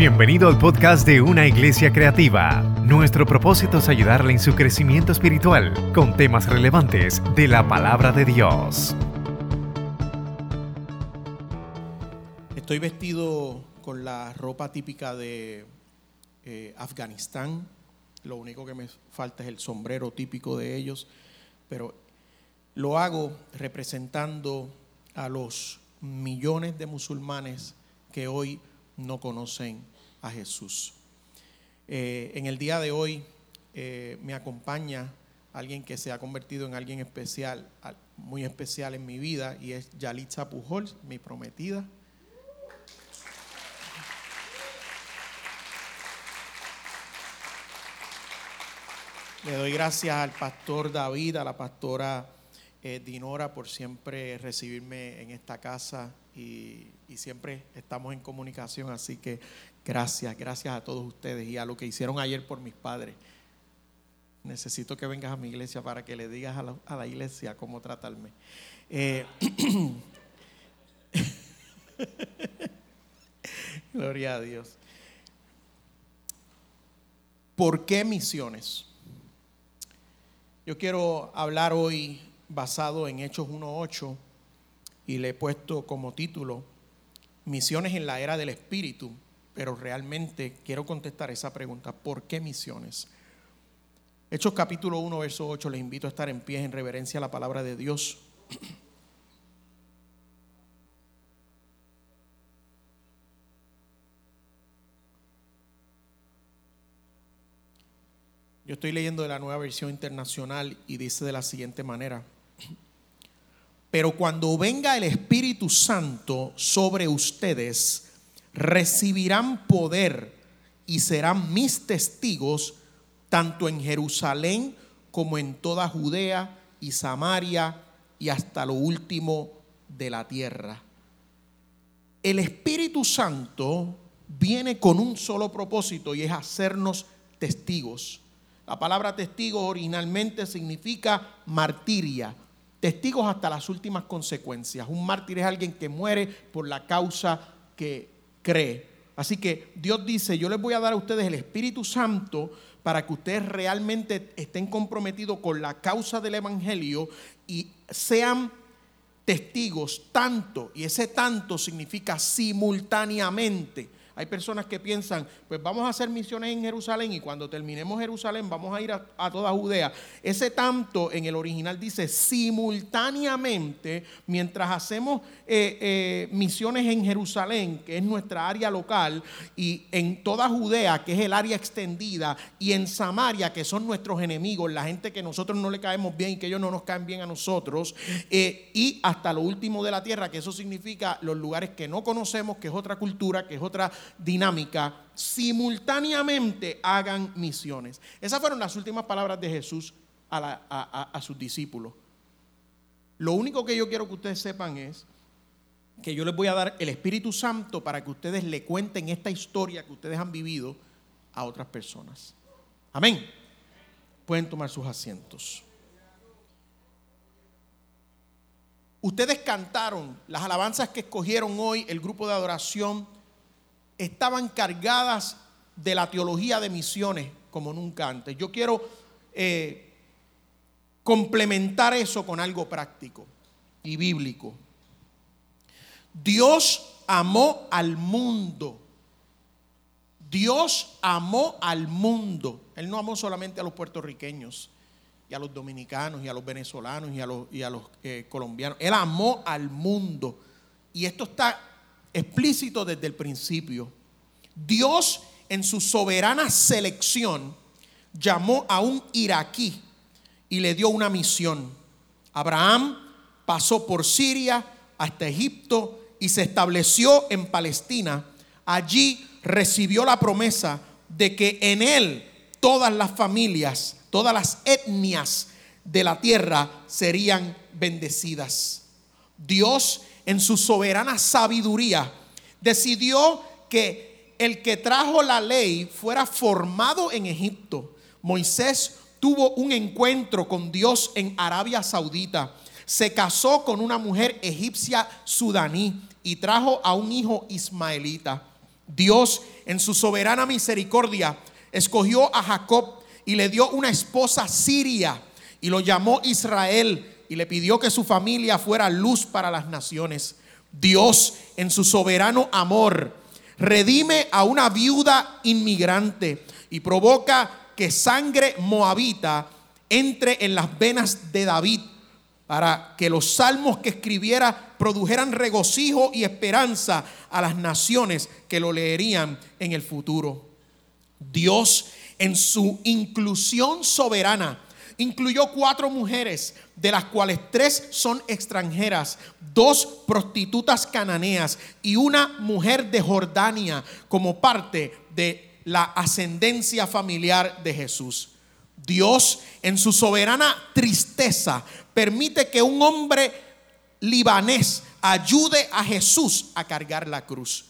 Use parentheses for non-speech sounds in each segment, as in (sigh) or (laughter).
Bienvenido al podcast de Una Iglesia Creativa. Nuestro propósito es ayudarle en su crecimiento espiritual con temas relevantes de la palabra de Dios. Estoy vestido con la ropa típica de eh, Afganistán. Lo único que me falta es el sombrero típico de ellos, pero lo hago representando a los millones de musulmanes que hoy no conocen a Jesús. Eh, en el día de hoy eh, me acompaña alguien que se ha convertido en alguien especial, muy especial en mi vida, y es Yalitza Pujols, mi prometida. Le doy gracias al pastor David, a la pastora eh, Dinora por siempre recibirme en esta casa y, siempre estamos en comunicación, así que gracias, gracias a todos ustedes y a lo que hicieron ayer por mis padres. Necesito que vengas a mi iglesia para que le digas a la, a la iglesia cómo tratarme. Eh, (laughs) Gloria a Dios. ¿Por qué misiones? Yo quiero hablar hoy basado en Hechos 1.8 y le he puesto como título Misiones en la era del Espíritu, pero realmente quiero contestar esa pregunta, ¿por qué misiones? Hechos capítulo 1, verso 8, les invito a estar en pie en reverencia a la palabra de Dios. Yo estoy leyendo de la nueva versión internacional y dice de la siguiente manera. Pero cuando venga el Espíritu Santo sobre ustedes, recibirán poder y serán mis testigos tanto en Jerusalén como en toda Judea y Samaria y hasta lo último de la tierra. El Espíritu Santo viene con un solo propósito y es hacernos testigos. La palabra testigo originalmente significa martiria, testigos hasta las últimas consecuencias. Un mártir es alguien que muere por la causa que cree. Así que Dios dice, yo les voy a dar a ustedes el Espíritu Santo para que ustedes realmente estén comprometidos con la causa del Evangelio y sean testigos tanto, y ese tanto significa simultáneamente hay personas que piensan, pues vamos a hacer misiones en Jerusalén y cuando terminemos Jerusalén vamos a ir a, toda Judea. Ese tanto en el original dice simultáneamente, mientras hacemos eh, eh, misiones en Jerusalén, que es nuestra área local, y en toda Judea, que es el área extendida, y en Samaria, que son nuestros enemigos, la gente que nosotros no le caemos bien y que ellos no nos caen bien a nosotros, eh, y hasta lo último de la tierra, que eso significa los lugares que no conocemos, que es otra cultura, que es otra dinámica, simultáneamente hagan misiones. Esas fueron las últimas palabras de Jesús a, sus discípulos. Lo único que yo quiero que ustedes sepan es que yo les voy a dar el Espíritu Santo para que ustedes le cuenten esta historia que ustedes han vivido a otras personas. Amén. Pueden tomar sus asientos. Ustedes cantaron las alabanzas que escogieron hoy el grupo de adoración estaban cargadas de la teología de misiones como nunca antes. Yo quiero eh, complementar eso con algo práctico y bíblico. Dios amó al mundo. Dios amó al mundo. Él no amó solamente a los puertorriqueños y a los dominicanos y a los venezolanos y a los, eh, colombianos. Él amó al mundo. Y esto está explícito desde el principio. Dios en su soberana selección llamó a un iraquí y le dio una misión. Abraham pasó por Siria hasta Egipto y se estableció en Palestina. Allí recibió la promesa de que en él todas las familias, todas las etnias de la tierra serían bendecidas. Dios en su soberana sabiduría decidió que el que trajo la ley fuera formado en Egipto. Moisés tuvo un encuentro con Dios en Arabia Saudita. Se casó con una mujer egipcia sudaní y trajo a un hijo ismaelita. Dios, en su soberana misericordia, escogió a Jacob y le dio una esposa siria y lo llamó Israel y le pidió que su familia fuera luz para las naciones. Dios, en su soberano amor, redime a una viuda inmigrante y provoca que sangre moabita entre en las venas de David para que los salmos que escribiera produjeran regocijo y esperanza a las naciones que lo leerían en el futuro. Dios en su inclusión soberana incluyó cuatro mujeres, de las cuales tres son extranjeras, dos prostitutas cananeas y una mujer de Jordania como parte de la ascendencia familiar de Jesús. Dios en su soberana tristeza permite que un hombre libanés ayude a Jesús a cargar la cruz.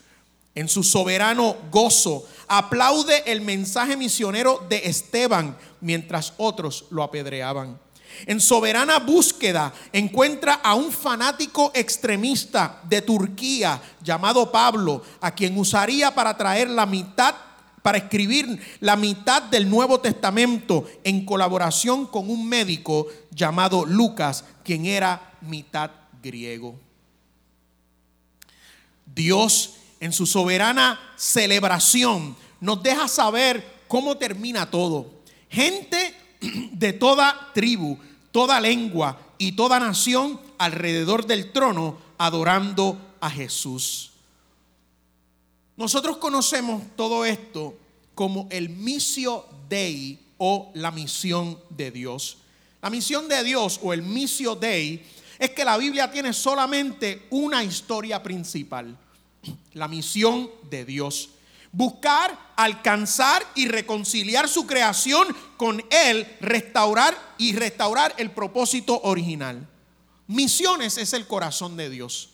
En su soberano gozo aplaude el mensaje misionero de Esteban mientras otros lo apedreaban. En soberana búsqueda encuentra a un fanático extremista de Turquía llamado Pablo, a quien usaría para traer la mitad para escribir la mitad del Nuevo Testamento en colaboración con un médico llamado Lucas, quien era mitad griego. Dios, en su soberana celebración, nos deja saber cómo termina todo. Gente (clears throat) de toda tribu, toda lengua y toda nación alrededor del trono adorando a Jesús. Nosotros conocemos todo esto como el misio Dei o la misión de Dios. La misión de Dios o el misio Dei es que la Biblia tiene solamente una historia principal, la misión de Dios. Buscar, alcanzar y reconciliar su creación con Él, restaurar y restaurar el propósito original. Misiones es el corazón de Dios.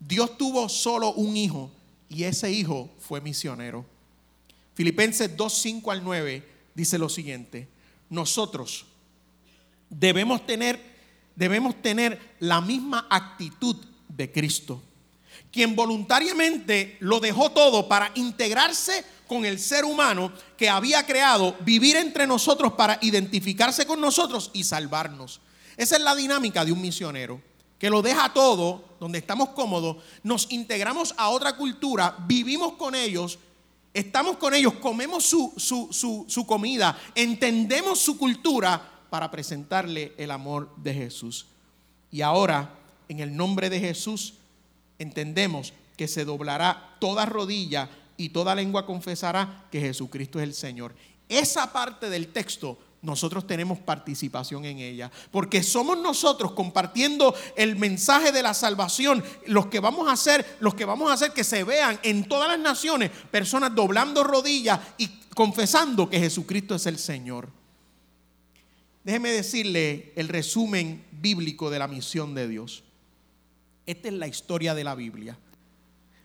Dios tuvo solo un hijo y ese hijo fue misionero. Filipenses 2, 5 al 9 dice lo siguiente, nosotros debemos tener, debemos tener la misma actitud de Cristo, quien voluntariamente lo dejó todo para integrarse con el ser humano que había creado, vivir entre nosotros para identificarse con nosotros y salvarnos. Esa es la dinámica de un misionero que lo deja todo, donde estamos cómodos, nos integramos a otra cultura, vivimos con ellos, estamos con ellos, comemos su, su, comida, entendemos su cultura para presentarle el amor de Jesús. Y ahora, en el nombre de Jesús, entendemos que se doblará toda rodilla y toda lengua confesará que Jesucristo es el Señor. Esa parte del texto nosotros tenemos participación en ella. Porque somos nosotros compartiendo el mensaje de la salvación los que vamos a hacer, los que vamos a hacer que se vean en todas las naciones personas doblando rodillas y confesando que Jesucristo es el Señor. Déjeme decirle el resumen bíblico de la misión de Dios. Esta es la historia de la Biblia.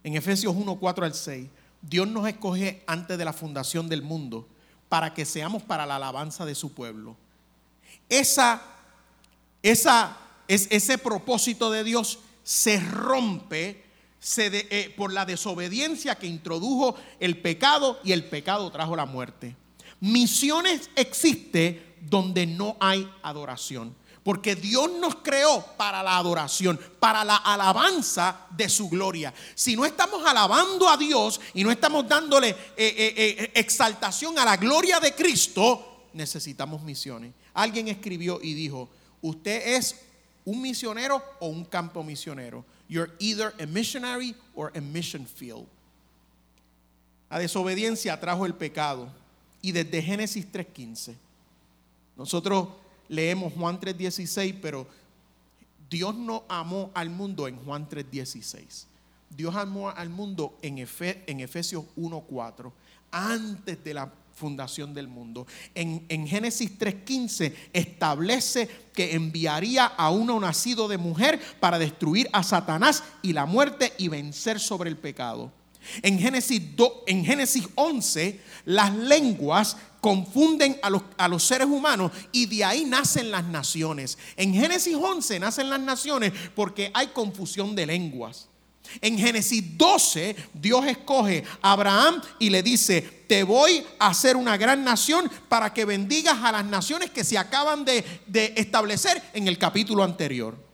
En Efesios 1, 4 al 6, Dios nos escoge antes de la fundación del mundo para que seamos para la alabanza de su pueblo. Esa, esa, es, ese propósito de Dios se rompe eh, por la desobediencia que introdujo el pecado y el pecado trajo la muerte. Misiones existe donde no hay adoración. Porque Dios nos creó para la adoración, para la alabanza de su gloria. Si no estamos alabando a Dios y no estamos dándole eh, eh, eh, exaltación a la gloria de Cristo, necesitamos misiones. Alguien escribió y dijo, usted es un misionero o un campo misionero. You're either a missionary or a mission field. La desobediencia trajo el pecado. Y desde Génesis 3.15, nosotros leemos Juan 3:16, pero Dios no amó al mundo en Juan 3:16. Dios amó al mundo en, en Efesios 1:4, antes de la fundación del mundo. En, en Génesis 3:15 establece que enviaría a uno nacido de mujer para destruir a Satanás y la muerte y vencer sobre el pecado. En Génesis, en Génesis 11, las lenguas confunden a los, a los, seres humanos y de ahí nacen las naciones. En Génesis 11 nacen las naciones porque hay confusión de lenguas. En Génesis 12, Dios escoge a Abraham y le dice, te voy a hacer una gran nación para que bendigas a las naciones que se acaban de, de establecer en el capítulo anterior.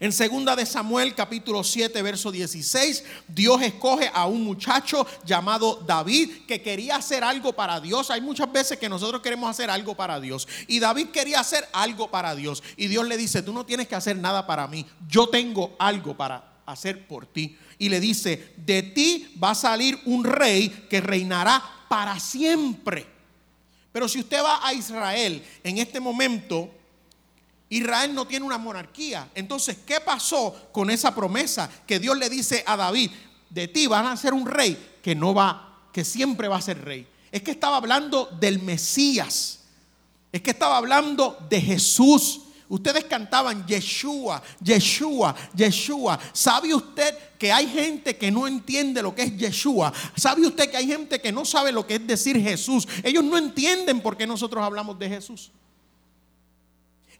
En segunda de Samuel capítulo 7 verso 16, Dios escoge a un muchacho llamado David que quería hacer algo para Dios. Hay muchas veces que nosotros queremos hacer algo para Dios. Y David quería hacer algo para Dios. Y Dios le dice, tú no tienes que hacer nada para mí. Yo tengo algo para hacer por ti. Y le dice, de ti va a salir un rey que reinará para siempre. Pero si usted va a Israel en este momento, Israel no tiene una monarquía. Entonces, ¿qué pasó con esa promesa que Dios le dice a David? De ti van a ser un rey que no va, que siempre va a ser rey. Es que estaba hablando del Mesías. Es que estaba hablando de Jesús. Ustedes cantaban Yeshua, Yeshua, Yeshua. ¿Sabe usted que hay gente que no entiende lo que es Yeshua? ¿Sabe usted que hay gente que no sabe lo que es decir Jesús? Ellos no entienden por qué nosotros hablamos de Jesús.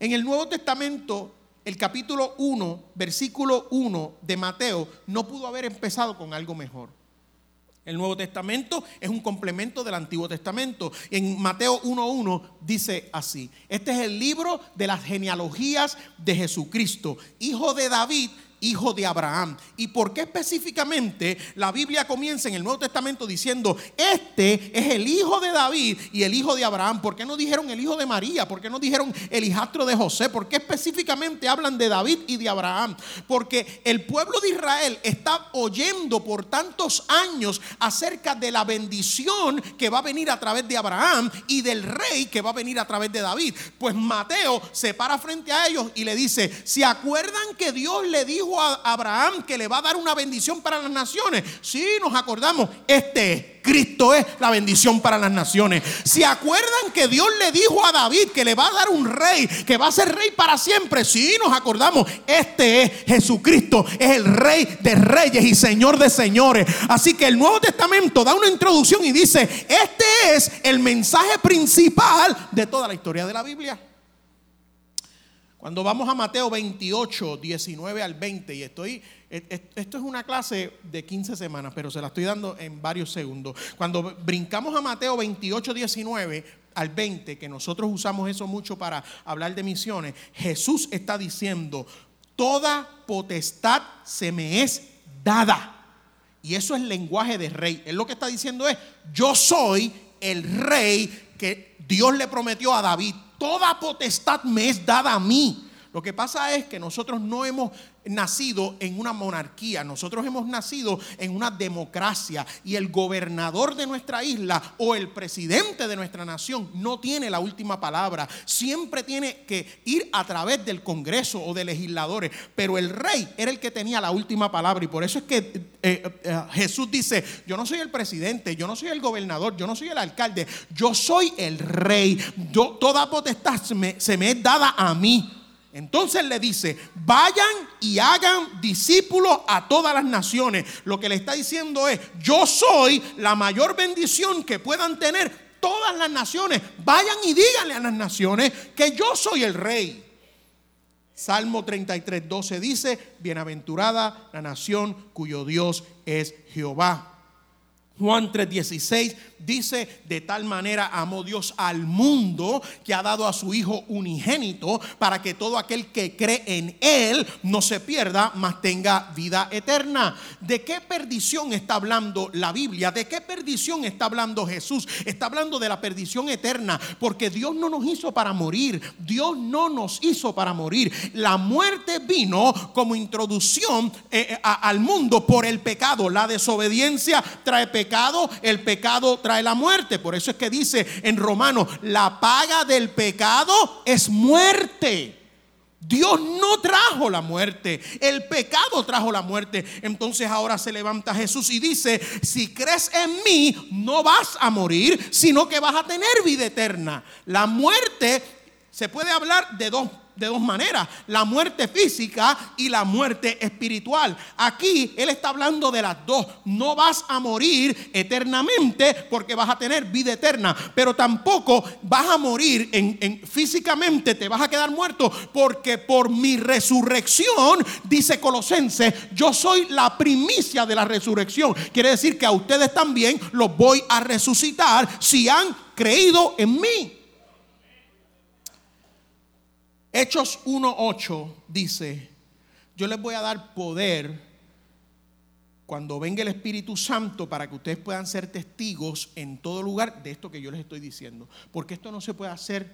En el Nuevo Testamento, el capítulo 1, versículo 1 de Mateo, no pudo haber empezado con algo mejor. El Nuevo Testamento es un complemento del Antiguo Testamento. En Mateo 1.1 dice así, este es el libro de las genealogías de Jesucristo, hijo de David, hijo de Abraham. ¿Y por qué específicamente la Biblia comienza en el Nuevo Testamento diciendo, este es el hijo de David y el hijo de Abraham? ¿Por qué no dijeron el hijo de María? ¿Por qué no dijeron el hijastro de José? ¿Por qué específicamente hablan de David y de Abraham? Porque el pueblo de Israel está oyendo por tantos años acerca de la bendición que va a venir a través de Abraham y del rey que va a venir a través de David. Pues Mateo se para frente a ellos y le dice, ¿se acuerdan que Dios le dijo a Abraham que le va a dar una bendición para las naciones. Sí, nos acordamos. Este es. Cristo es la bendición para las naciones. ¿Se acuerdan que Dios le dijo a David que le va a dar un rey, que va a ser rey para siempre? Sí, nos acordamos. Este es Jesucristo, es el rey de reyes y señor de señores. Así que el Nuevo Testamento da una introducción y dice, este es el mensaje principal de toda la historia de la Biblia. Cuando vamos a Mateo 28, 19 al 20, y estoy, esto es una clase de 15 semanas, pero se la estoy dando en varios segundos. Cuando brincamos a Mateo 28, 19 al 20, que nosotros usamos eso mucho para hablar de misiones, Jesús está diciendo, toda potestad se me es dada. Y eso es lenguaje de rey. Él lo que está diciendo es, yo soy el rey que Dios le prometió a David toda potestad me es dada a mí. Lo que pasa es que nosotros no hemos nacido en una monarquía, nosotros hemos nacido en una democracia y el gobernador de nuestra isla o el presidente de nuestra nación no tiene la última palabra, siempre tiene que ir a través del Congreso o de legisladores, pero el rey era el que tenía la última palabra. Y por eso es que eh, eh, Jesús dice, yo no soy el presidente, yo no soy el gobernador, yo no soy el alcalde, yo soy el rey, yo, toda potestad se me es dada a mí. Entonces le dice, vayan y hagan discípulos a todas las naciones. Lo que le está diciendo es, yo soy la mayor bendición que puedan tener todas las naciones. Vayan y díganle a las naciones que yo soy el rey. Salmo 33, 12 dice, bienaventurada la nación cuyo Dios es Jehová. Juan 3:16 dice, de tal manera amó Dios al mundo que ha dado a su Hijo unigénito para que todo aquel que cree en Él no se pierda, mas tenga vida eterna. ¿De qué perdición está hablando la Biblia? ¿De qué perdición está hablando Jesús? Está hablando de la perdición eterna, porque Dios no nos hizo para morir, Dios no nos hizo para morir. La muerte vino como introducción eh, eh, al mundo por el pecado. La desobediencia trae pecado, el pecado trae la muerte. Por eso es que dice en Romanos, la paga del pecado es muerte. Dios no trajo la muerte, el pecado trajo la muerte. Entonces ahora se levanta Jesús y dice, si crees en mí, no vas a morir, sino que vas a tener vida eterna. La muerte se puede hablar de dos de dos maneras, la muerte física y la muerte espiritual. Aquí Él está hablando de las dos. No vas a morir eternamente porque vas a tener vida eterna, pero tampoco vas a morir en, físicamente, te vas a quedar muerto porque por mi resurrección, dice Colosense, yo soy la primicia de la resurrección. Quiere decir que a ustedes también los voy a resucitar si han creído en mí. Hechos 1.8 dice, yo les voy a dar poder cuando venga el Espíritu Santo para que ustedes puedan ser testigos en todo lugar de esto que yo les estoy diciendo. Porque esto no se puede hacer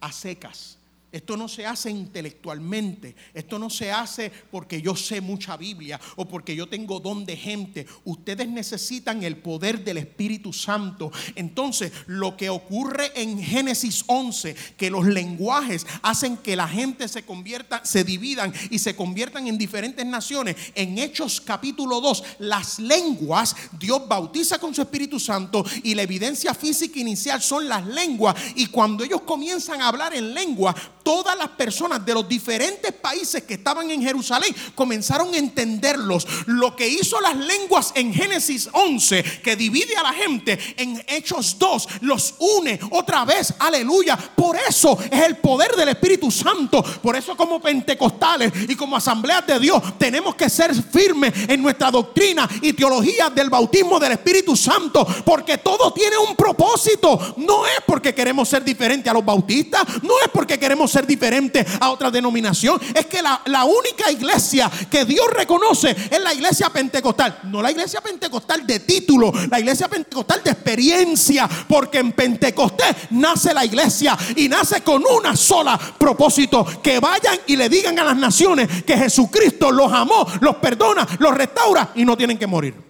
a secas. Esto no se hace intelectualmente. Esto no se hace porque yo sé mucha Biblia o porque yo tengo don de gente. Ustedes necesitan el poder del Espíritu Santo. Entonces, lo que ocurre en Génesis 11, que los lenguajes hacen que la gente se convierta, se dividan y se conviertan en diferentes naciones. En Hechos capítulo 2, las lenguas, Dios bautiza con su Espíritu Santo y la evidencia física inicial son las lenguas. Y cuando ellos comienzan a hablar en lengua, todas las personas de los diferentes países que estaban en Jerusalén comenzaron a entenderlos. Lo que hizo las lenguas en Génesis 11, que divide a la gente, en Hechos 2, los une otra vez. Aleluya. Por eso es el poder del Espíritu Santo. Por eso como pentecostales y como asambleas de Dios tenemos que ser firmes en nuestra doctrina y teología del bautismo del Espíritu Santo. Porque todo tiene un propósito. No es porque queremos ser diferentes a los bautistas. No es porque queremos ser diferente a otra denominación. Es que la, la única iglesia que Dios reconoce es la iglesia pentecostal. No la iglesia pentecostal de título, la iglesia pentecostal de experiencia. Porque en Pentecostés nace la iglesia y nace con una sola propósito. Que vayan y le digan a las naciones que Jesucristo los amó, los perdona, los restaura y no tienen que morir.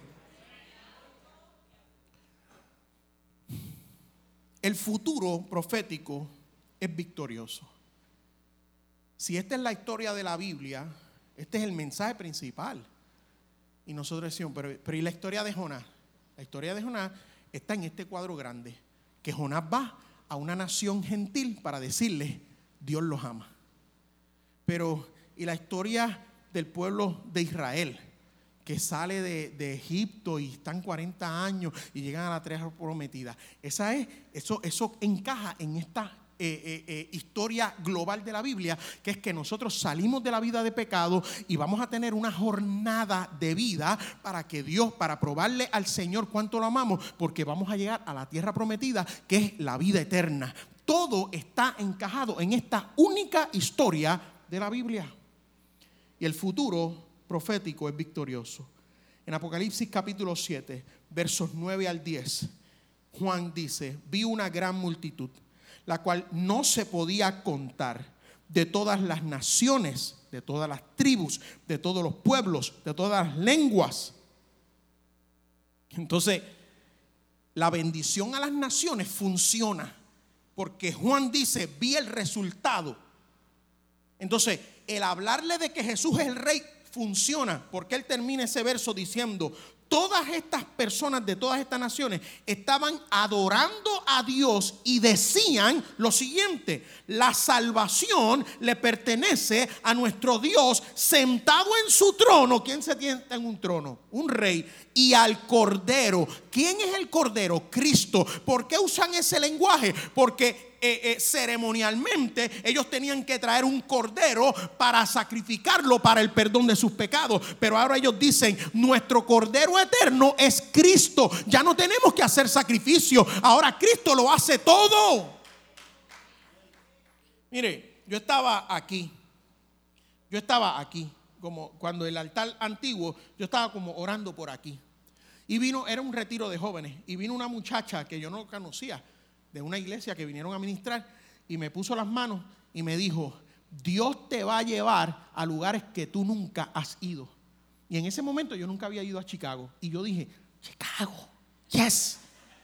El futuro profético es victorioso. Si esta es la historia de la Biblia, este es el mensaje principal. Y nosotros decimos, pero, pero ¿y la historia de Jonás? La historia de Jonás está en este cuadro grande, que Jonás va a una nación gentil para decirle, Dios los ama. Pero, ¿y la historia del pueblo de Israel? que sale de, Egipto y están 40 años y llegan a la tierra prometida. Esa es, eso, eso encaja en esta eh, eh, eh, historia global de la Biblia, que es que nosotros salimos de la vida de pecado y vamos a tener una jornada de vida para que Dios, para probarle al Señor cuánto lo amamos, porque vamos a llegar a la tierra prometida, que es la vida eterna. Todo está encajado en esta única historia de la Biblia. Y el futuro profético es victorioso. En Apocalipsis capítulo 7, versos 9 al 10, Juan dice, vi una gran multitud la cual no se podía contar de todas las naciones, de todas las tribus, de todos los pueblos, de todas las lenguas. Entonces, la bendición a las naciones funciona porque Juan dice, vi el resultado. Entonces, el hablarle de que Jesús es el rey funciona porque él termina ese verso diciendo, todas estas personas de todas estas naciones estaban adorando a Dios y decían lo siguiente, la salvación le pertenece a nuestro Dios sentado en su trono. ¿Quién se sienta en un trono? Un rey. Y al cordero. ¿Quién es el cordero? Cristo. ¿Por qué usan ese lenguaje? Porque eh, eh, ceremonialmente ellos tenían que traer un cordero para sacrificarlo para el perdón de sus pecados. Pero ahora ellos dicen, nuestro cordero eterno es Cristo. Ya no tenemos que hacer sacrificio. Ahora Cristo lo hace todo. Mire, yo estaba aquí. Yo estaba aquí. Como cuando el altar antiguo, yo estaba como orando por aquí. Y vino, era un retiro de jóvenes. Y vino una muchacha que yo no conocía de una iglesia que vinieron a ministrar y me puso las manos y me dijo, Dios te va a llevar a lugares que tú nunca has ido. Y en ese momento yo nunca había ido a Chicago. Y yo dije, Chicago, yes,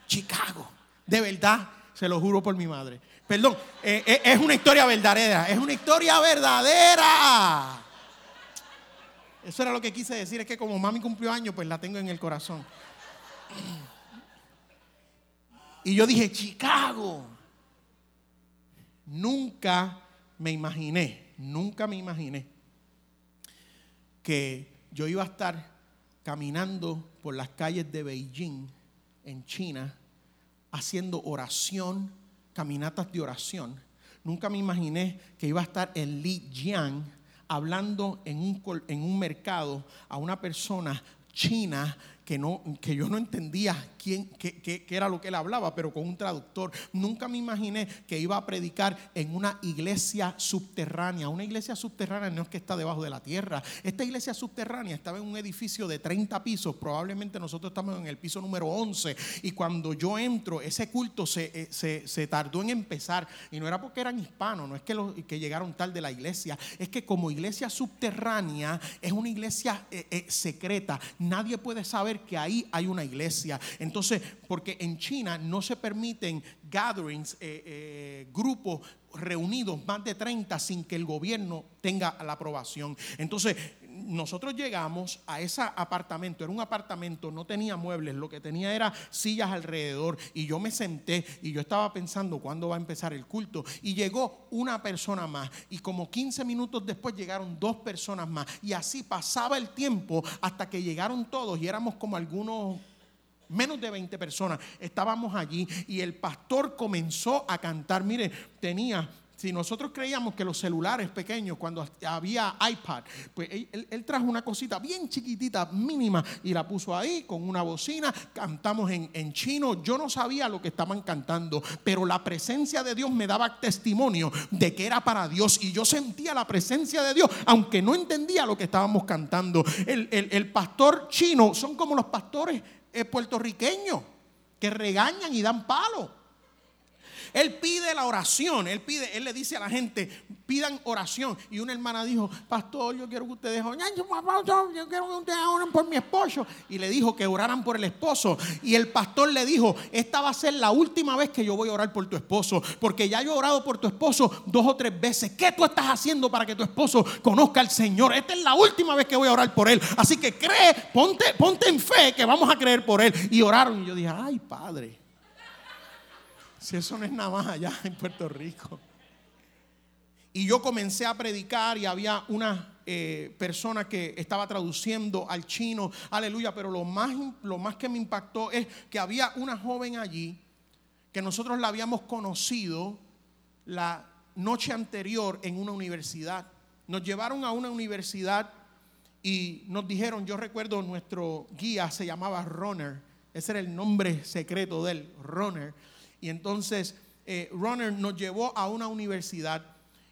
Chicago. De verdad, se lo juro por mi madre. Perdón, eh, eh, es una historia verdadera, es una historia verdadera. Eso era lo que quise decir, es que como mami cumplió años, pues la tengo en el corazón. Y yo dije, Chicago. Nunca me imaginé nunca me imaginé que yo iba a estar caminando por las calles de Beijing, en China, haciendo oración, caminatas de oración. Nunca me imaginé que iba a estar en Lijiang hablando en un, en un mercado a una persona china que, no, que yo no entendía quién, qué, qué, era lo que él hablaba, pero con un traductor. Nunca me imaginé que iba a predicar en una iglesia subterránea. Una iglesia subterránea no es que está debajo de la tierra. Esta iglesia subterránea estaba en un edificio de 30 pisos. Probablemente nosotros estamos en el piso número 11. Y cuando yo entro, ese culto se, eh, se, se tardó en empezar. Y no era porque eran hispanos, no es que, los, que llegaron tal de la iglesia. Es que como iglesia subterránea es una iglesia eh, eh, secreta. Nadie puede saber que ahí hay una iglesia. Entonces, porque en China no se permiten gatherings, eh, eh, grupos reunidos más de 30 sin que el gobierno tenga la aprobación. Entonces, nosotros llegamos a ese apartamento, era un apartamento, no tenía muebles, lo que tenía era sillas alrededor y yo me senté y yo estaba pensando cuándo va a empezar el culto y llegó una persona más y como 15 minutos después llegaron dos personas más y así pasaba el tiempo hasta que llegaron todos y éramos como algunos menos de 20 personas estábamos allí y el pastor comenzó a cantar. Mire, tenía si nosotros creíamos que los celulares pequeños, cuando había iPad, pues él, trajo una cosita bien chiquitita, mínima, y la puso ahí con una bocina. Cantamos en, chino. Yo no sabía lo que estaban cantando, pero la presencia de Dios me daba testimonio de que era para Dios. Y yo sentía la presencia de Dios, aunque no entendía lo que estábamos cantando. El, pastor chino son como los pastores eh, puertorriqueños que regañan y dan palo. Él pide la oración, él pide, él le dice a la gente, pidan oración. Y una hermana dijo, pastor, yo quiero que ustedes oren, yo quiero que ustedes oren por mi esposo. Y le dijo que oraran por el esposo. Y el pastor le dijo, esta va a ser la última vez que yo voy a orar por tu esposo, porque ya yo he orado por tu esposo dos o tres veces. ¿Qué tú estás haciendo para que tu esposo conozca al Señor? Esta es la última vez que voy a orar por él. Así que cree, ponte, ponte en fe que vamos a creer por él. Y oraron. Y yo dije, ay, Padre. Si eso no es nada más allá en Puerto Rico. Y yo comencé a predicar y había una eh, persona que estaba traduciendo al chino, aleluya, pero lo más, lo más que me impactó es que había una joven allí que nosotros la habíamos conocido la noche anterior en una universidad. Nos llevaron a una universidad y nos dijeron, yo recuerdo nuestro guía se llamaba Runner, ese era el nombre secreto de él, Runner y entonces eh, Runner nos llevó a una universidad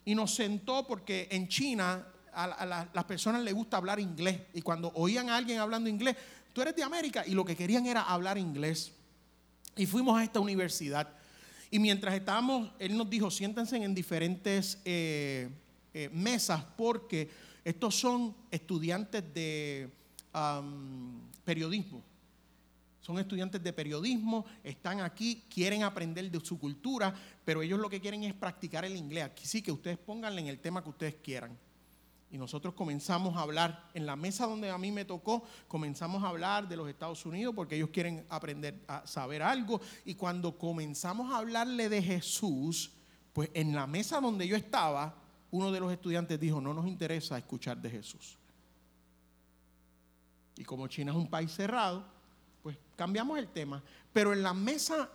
y nos sentó porque en China a, las personas les gusta hablar inglés. Y cuando oían a alguien hablando inglés, tú eres de América y lo que querían era hablar inglés. Y fuimos a esta universidad. Y mientras estábamos, él nos dijo, siéntense en diferentes eh, eh, mesas porque estos son estudiantes de periodismo. Son estudiantes de periodismo, están aquí, quieren aprender de su cultura, pero ellos lo que quieren es practicar el inglés. Aquí sí que ustedes pónganle en el tema que ustedes quieran. Y nosotros comenzamos a hablar, en la mesa donde a mí me tocó, comenzamos a hablar de los Estados Unidos porque ellos quieren aprender a saber algo. Y cuando comenzamos a hablarle de Jesús, pues en la mesa donde yo estaba, uno de los estudiantes dijo, no nos interesa escuchar de Jesús. Y como China es un país cerrado, pues cambiamos el tema. Pero en la mesa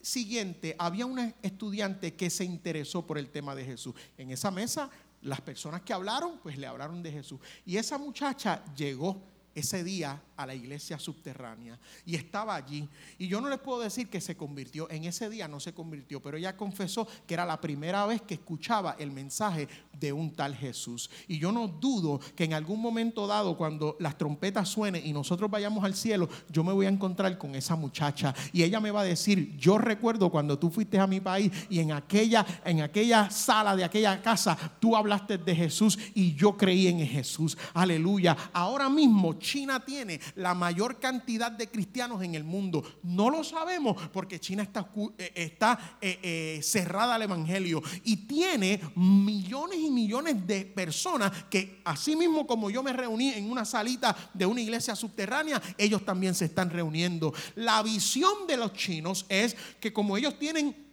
siguiente había una estudiante que se interesó por el tema de Jesús. En esa mesa las personas que hablaron, pues le hablaron de Jesús. Y esa muchacha llegó ese día a la iglesia subterránea y estaba allí. Y yo no les puedo decir que se convirtió, en ese día no se convirtió, pero ella confesó que era la primera vez que escuchaba el mensaje de un tal Jesús. Y yo no dudo que en algún momento dado, cuando las trompetas suenen y nosotros vayamos al cielo, yo me voy a encontrar con esa muchacha y ella me va a decir, yo recuerdo cuando tú fuiste a mi país y en aquella, en aquella sala de aquella casa, tú hablaste de Jesús y yo creí en Jesús. Aleluya. Ahora mismo China tiene la mayor cantidad de cristianos en el mundo. No lo sabemos porque China está, eh, está eh, eh, cerrada al Evangelio y tiene millones y millones de personas que así mismo como yo me reuní en una salita de una iglesia subterránea, ellos también se están reuniendo. La visión de los chinos es que como ellos tienen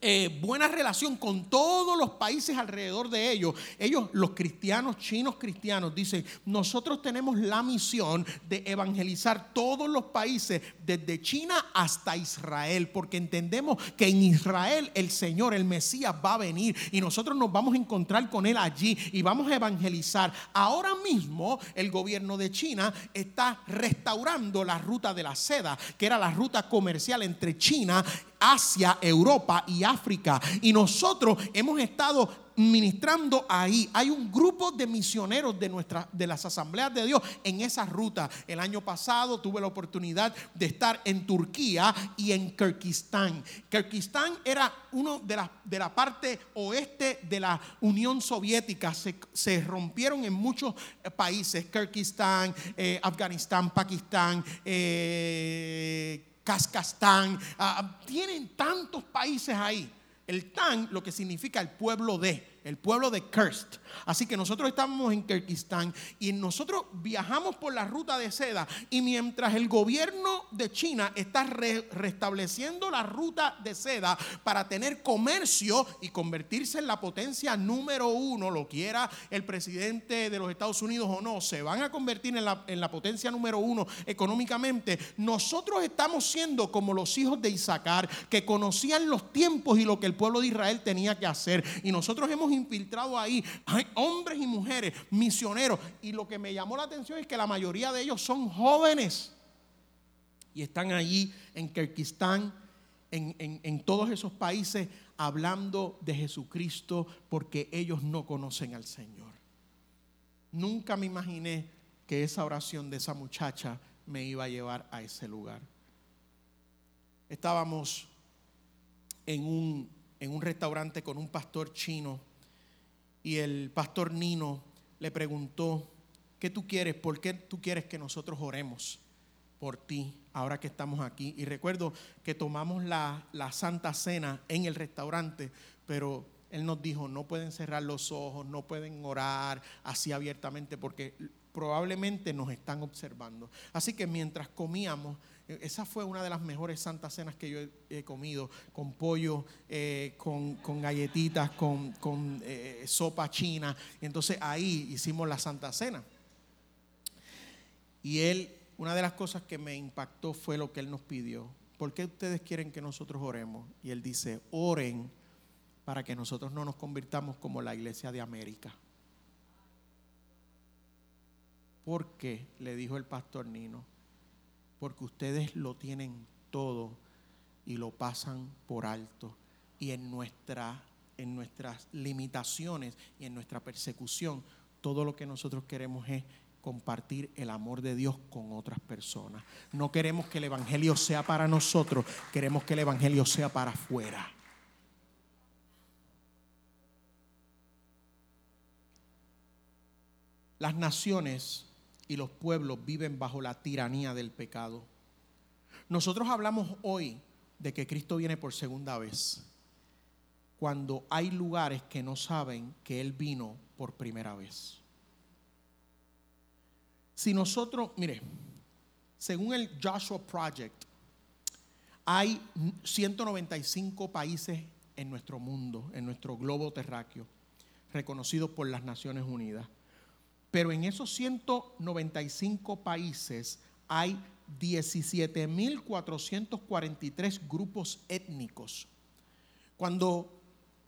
eh, buena relación con todos los países alrededor de ellos. Ellos, los cristianos, chinos cristianos, dicen, nosotros tenemos la misión de evangelizar todos los países, desde China hasta Israel, porque entendemos que en Israel el Señor, el Mesías, va a venir y nosotros nos vamos a encontrar con Él allí y vamos a evangelizar. Ahora mismo el gobierno de China está restaurando la ruta de la seda, que era la ruta comercial entre China Asia, Europa y África. Y nosotros hemos estado ministrando ahí. Hay un grupo de misioneros de, nuestra, de las asambleas de Dios en esa ruta. El año pasado tuve la oportunidad de estar en Turquía y en Kirguistán. Kirguistán era uno de la, de la parte oeste de la Unión Soviética. Se, rompieron en muchos países. Kirguistán, eh, Afganistán, Pakistán. Eh, Cascastán, ah, tienen tantos países ahí. El Tan, lo que significa el pueblo de el pueblo de Kurst. Así que nosotros estamos en Kirguistán y nosotros viajamos por la ruta de seda y mientras el gobierno de China está restableciendo la ruta de seda para tener comercio y convertirse en la potencia número uno, lo quiera el presidente de los Estados Unidos o no, se van a convertir en la, en la potencia número uno económicamente, nosotros estamos siendo como los hijos de Isaacar que conocían los tiempos y lo que el pueblo de Israel tenía que hacer y nosotros hemos infiltrado ahí. Hombres y mujeres, misioneros. Y lo que me llamó la atención es que la mayoría de ellos son jóvenes. Y están allí en Kirguistán, en, en todos esos países, hablando de Jesucristo porque ellos no conocen al Señor. Nunca me imaginé que esa oración de esa muchacha me iba a llevar a ese lugar. Estábamos en un, en un restaurante con un pastor chino y el pastor Nino le preguntó, ¿qué tú quieres? ¿Por qué tú quieres que nosotros oremos por ti ahora que estamos aquí? Y recuerdo que tomamos la, la Santa Cena en el restaurante, pero él nos dijo, no pueden cerrar los ojos, no pueden orar así abiertamente porque probablemente nos están observando. Así que mientras comíamos, esa fue una de las mejores santas cenas que yo he, comido, con pollo, eh, con, galletitas, con, eh, sopa china. Entonces ahí hicimos la santa cena. Y él, una de las cosas que me impactó fue lo que él nos pidió. ¿Por qué ustedes quieren que nosotros oremos? Y él dice, oren para que nosotros no nos convirtamos como la iglesia de América. ¿Por qué? Le dijo el pastor Nino porque ustedes lo tienen todo y lo pasan por alto. Y en, nuestra, en nuestras limitaciones y en nuestra persecución, todo lo que nosotros queremos es compartir el amor de Dios con otras personas. No queremos que el Evangelio sea para nosotros, queremos que el Evangelio sea para afuera. Las naciones y los pueblos viven bajo la tiranía del pecado. Nosotros hablamos hoy de que Cristo viene por segunda vez, cuando hay lugares que no saben que Él vino por primera vez. Si nosotros, mire, según el Joshua Project, hay 195 países en nuestro mundo, en nuestro globo terráqueo, reconocidos por las Naciones Unidas. Pero en esos 195 países hay 17.443 grupos étnicos. Cuando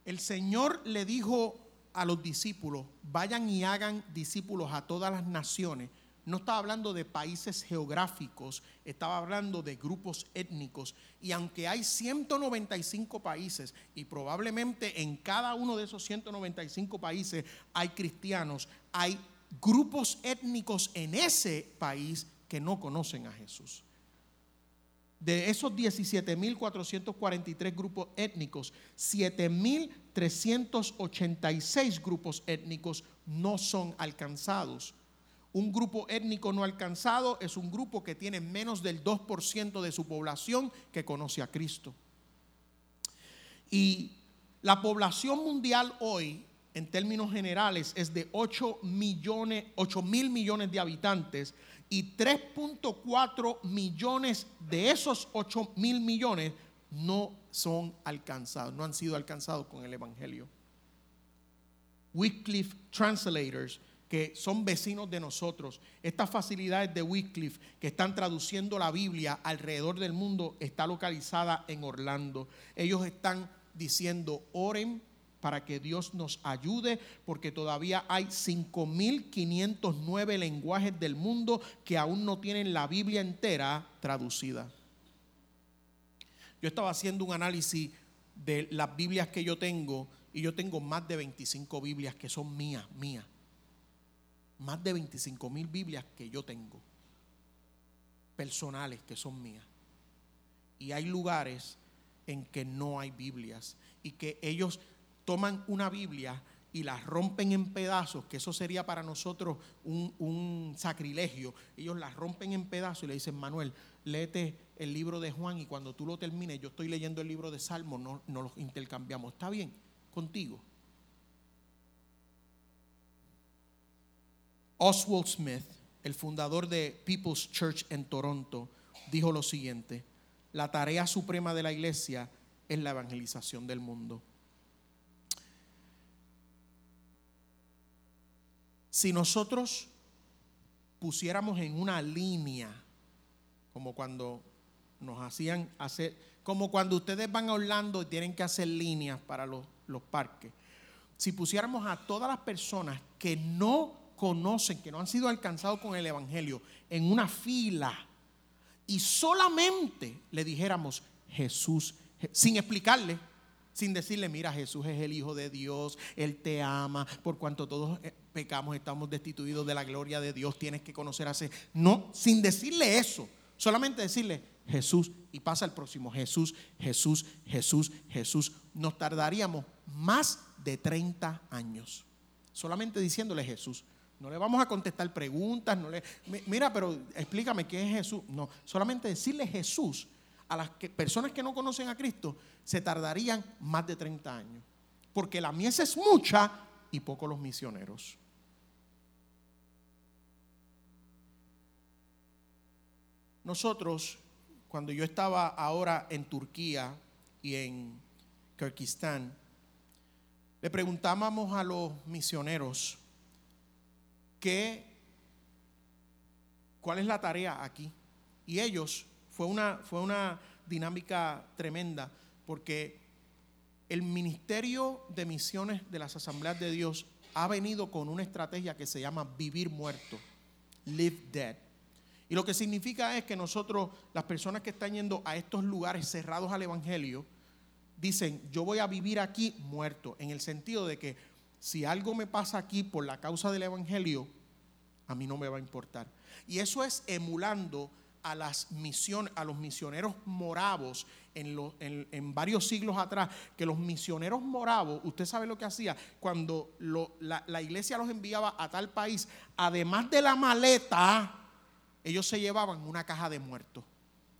el Señor le dijo a los discípulos, vayan y hagan discípulos a todas las naciones, no estaba hablando de países geográficos, estaba hablando de grupos étnicos. Y aunque hay 195 países y probablemente en cada uno de esos 195 países hay cristianos, hay grupos étnicos en ese país que no conocen a Jesús. De esos 17.443 grupos étnicos, 7.386 grupos étnicos no son alcanzados. Un grupo étnico no alcanzado es un grupo que tiene menos del 2% de su población que conoce a Cristo. Y la población mundial hoy en términos generales es de 8 millones, 8 mil millones de habitantes y 3.4 millones de esos 8 mil millones no son alcanzados, no han sido alcanzados con el Evangelio. Wycliffe Translators, que son vecinos de nosotros, estas facilidades de Wycliffe que están traduciendo la Biblia alrededor del mundo, está localizada en Orlando. Ellos están diciendo, oren para que Dios nos ayude, porque todavía hay 5.509 lenguajes del mundo que aún no tienen la Biblia entera traducida. Yo estaba haciendo un análisis de las Biblias que yo tengo y yo tengo más de 25 Biblias que son mías, mías. Más de 25 mil Biblias que yo tengo, personales que son mías. Y hay lugares en que no hay Biblias y que ellos toman una Biblia y la rompen en pedazos, que eso sería para nosotros un, sacrilegio. Ellos la rompen en pedazos y le dicen, Manuel, léete el libro de Juan y cuando tú lo termines, yo estoy leyendo el libro de Salmo, no, no los intercambiamos. ¿Está bien? Contigo. Oswald Smith, el fundador de People's Church en Toronto, dijo lo siguiente, la tarea suprema de la iglesia es la evangelización del mundo. Si nosotros pusiéramos en una línea, como cuando nos hacían hacer, como cuando ustedes van a Orlando y tienen que hacer líneas para los, los parques, si pusiéramos a todas las personas que no conocen, que no han sido alcanzados con el Evangelio, en una fila y solamente le dijéramos Jesús, sin explicarle, sin decirle, mira, Jesús es el Hijo de Dios, Él te ama, por cuanto todos eh, pecamos, estamos destituidos de la gloria de Dios, tienes que conocer a ese. No, sin decirle eso, solamente decirle Jesús y pasa el próximo, Jesús, Jesús, Jesús, Jesús. Nos tardaríamos más de 30 años, solamente diciéndole Jesús. No le vamos a contestar preguntas, no le, mira, pero explícame qué es Jesús. No, solamente decirle Jesús a las personas que no conocen a Cristo se tardarían más de 30 años. Porque la mies es mucha y pocos los misioneros. Nosotros, cuando yo estaba ahora en Turquía y en Kirguistán, le preguntábamos a los misioneros qué, cuál es la tarea aquí. Y ellos fue una, fue una dinámica tremenda porque el Ministerio de Misiones de las Asambleas de Dios ha venido con una estrategia que se llama vivir muerto, live dead. Y lo que significa es que nosotros, las personas que están yendo a estos lugares cerrados al Evangelio, dicen, yo voy a vivir aquí muerto, en el sentido de que si algo me pasa aquí por la causa del Evangelio, a mí no me va a importar. Y eso es emulando a las a los misioneros moravos en, varios siglos atrás, que los misioneros moravos, usted sabe lo que hacía, cuando la, iglesia los enviaba a tal país, además de la maleta, ellos se llevaban una caja de muertos.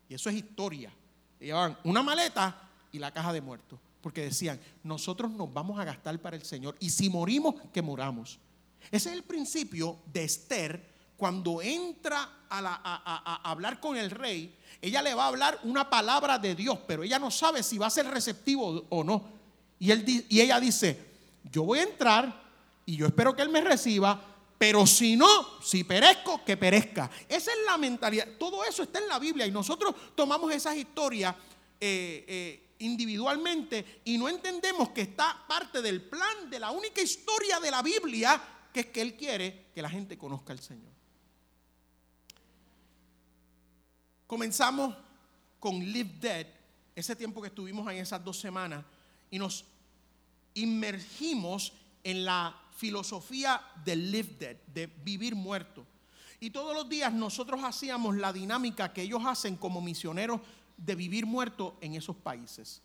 Y eso es historia. Llevaban una maleta y la caja de muertos. Porque decían, nosotros nos vamos a gastar para el Señor. Y si morimos, que moramos. Ese es el principio de Esther cuando entra a, hablar con el rey, ella le va a hablar una palabra de Dios, pero ella no sabe si va a ser receptivo o no. Y, ella dice, yo voy a entrar y yo espero que él me reciba, pero si no, si perezco, que perezca. Esa es la mentalidad. Todo eso está en la Biblia y nosotros tomamos esas historias eh, eh, individualmente y no entendemos que está parte del plan de la única historia de la Biblia, que es que Él quiere que la gente conozca al Señor. Comenzamos con Live Dead, ese tiempo que estuvimos ahí esas dos semanas, y nos inmergimos en la filosofía de Live Dead, de vivir muerto. Y todos los días nosotros hacíamos la dinámica que ellos hacen como misioneros de vivir muerto en esos países.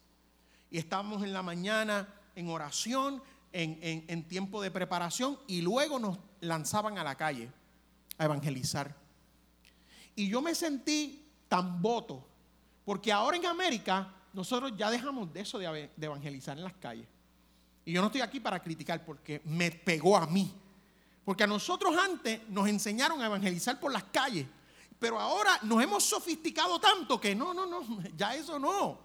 Y estábamos en la mañana en oración, en, en tiempo de preparación, y luego nos lanzaban a la calle a evangelizar. Y yo me sentí tan voto. Porque ahora en América nosotros ya dejamos de eso de, evangelizar en las calles. Y yo no estoy aquí para criticar porque me pegó a mí. Porque a nosotros antes nos enseñaron a evangelizar por las calles. Pero ahora nos hemos sofisticado tanto que no, no, no, (laughs) ya eso no.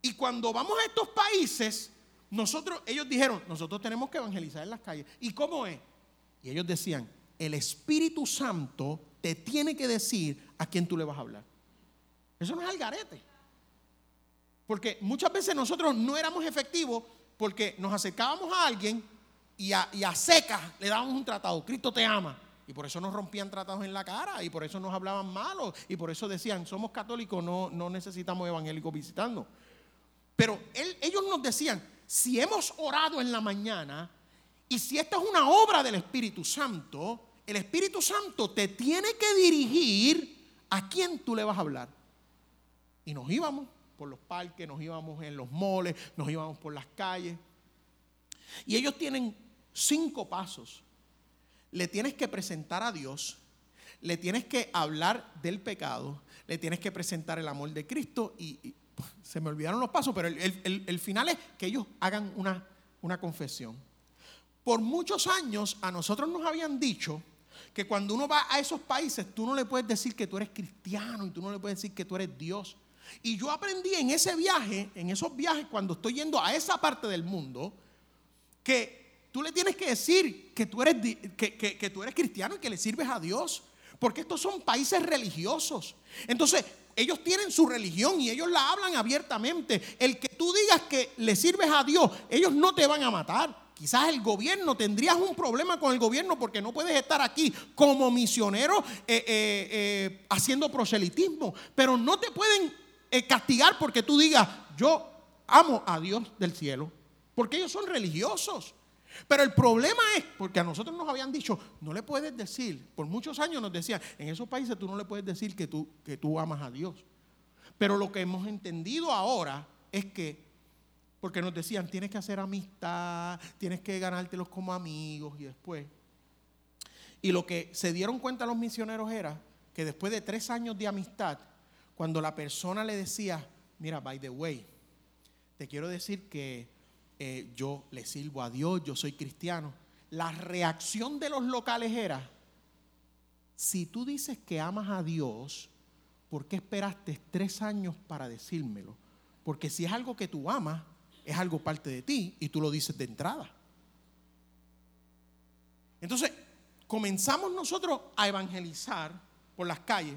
Y cuando vamos a estos países, nosotros, ellos dijeron, nosotros tenemos que evangelizar en las calles. ¿Y cómo es? Y ellos decían, el Espíritu Santo te tiene que decir a quién tú le vas a hablar. Eso no es al garete. Porque muchas veces nosotros no éramos efectivos porque nos acercábamos a alguien y a, y le dábamos un tratado. Cristo te ama. Y por eso nos rompían tratados en la cara y por eso nos hablaban malos y por eso decían, somos católicos, no, no necesitamos evangélicos visitando. Pero ellos nos decían, si hemos orado en la mañana y si esta es una obra del Espíritu Santo, el Espíritu Santo te tiene que dirigir a quién tú le vas a hablar. Y nos íbamos por los parques, nos íbamos en los moles, nos íbamos por las calles. Y ellos tienen cinco pasos le tienes que presentar a Dios, le tienes que hablar del pecado, le tienes que presentar el amor de Cristo y, (laughs) se me olvidaron los pasos, pero el, final es que ellos hagan una, una confesión. Por muchos años a nosotros nos habían dicho que cuando uno va a esos países, tú no le puedes decir que tú eres cristiano y tú no le puedes decir que tú eres Dios. Y yo aprendí en ese viaje, en esos viajes, cuando estoy yendo a esa parte del mundo, que Tú le tienes que decir que tú, eres, que, tú eres cristiano y que le sirves a Dios. Porque estos son países religiosos. Entonces, ellos tienen su religión y ellos la hablan abiertamente. El que tú digas que le sirves a Dios, ellos no te van a matar. Quizás el gobierno, tendrías un problema con el gobierno porque no puedes estar aquí como misionero eh, eh, eh, haciendo proselitismo. Pero no te pueden castigar porque tú digas, yo amo a Dios del cielo. Porque ellos son religiosos. Pero el problema es, porque a nosotros nos habían dicho, no le puedes decir, por muchos años nos decían, en esos países tú no le puedes decir que tú, que tú amas a Dios. Pero lo que hemos entendido ahora es que, porque nos decían, tienes que hacer amistad, tienes que ganártelos como amigos y después. Y lo que se dieron cuenta los misioneros era que después de tres años de amistad, cuando la persona le decía, mira, by the way, te quiero decir que eh, yo le sirvo a Dios, yo soy cristiano. La reacción de los locales era, si tú dices que amas a Dios, ¿por qué esperaste tres años para decírmelo? Porque si es algo que tú amas, es algo parte de ti y tú lo dices de entrada. Entonces, comenzamos nosotros a evangelizar por las calles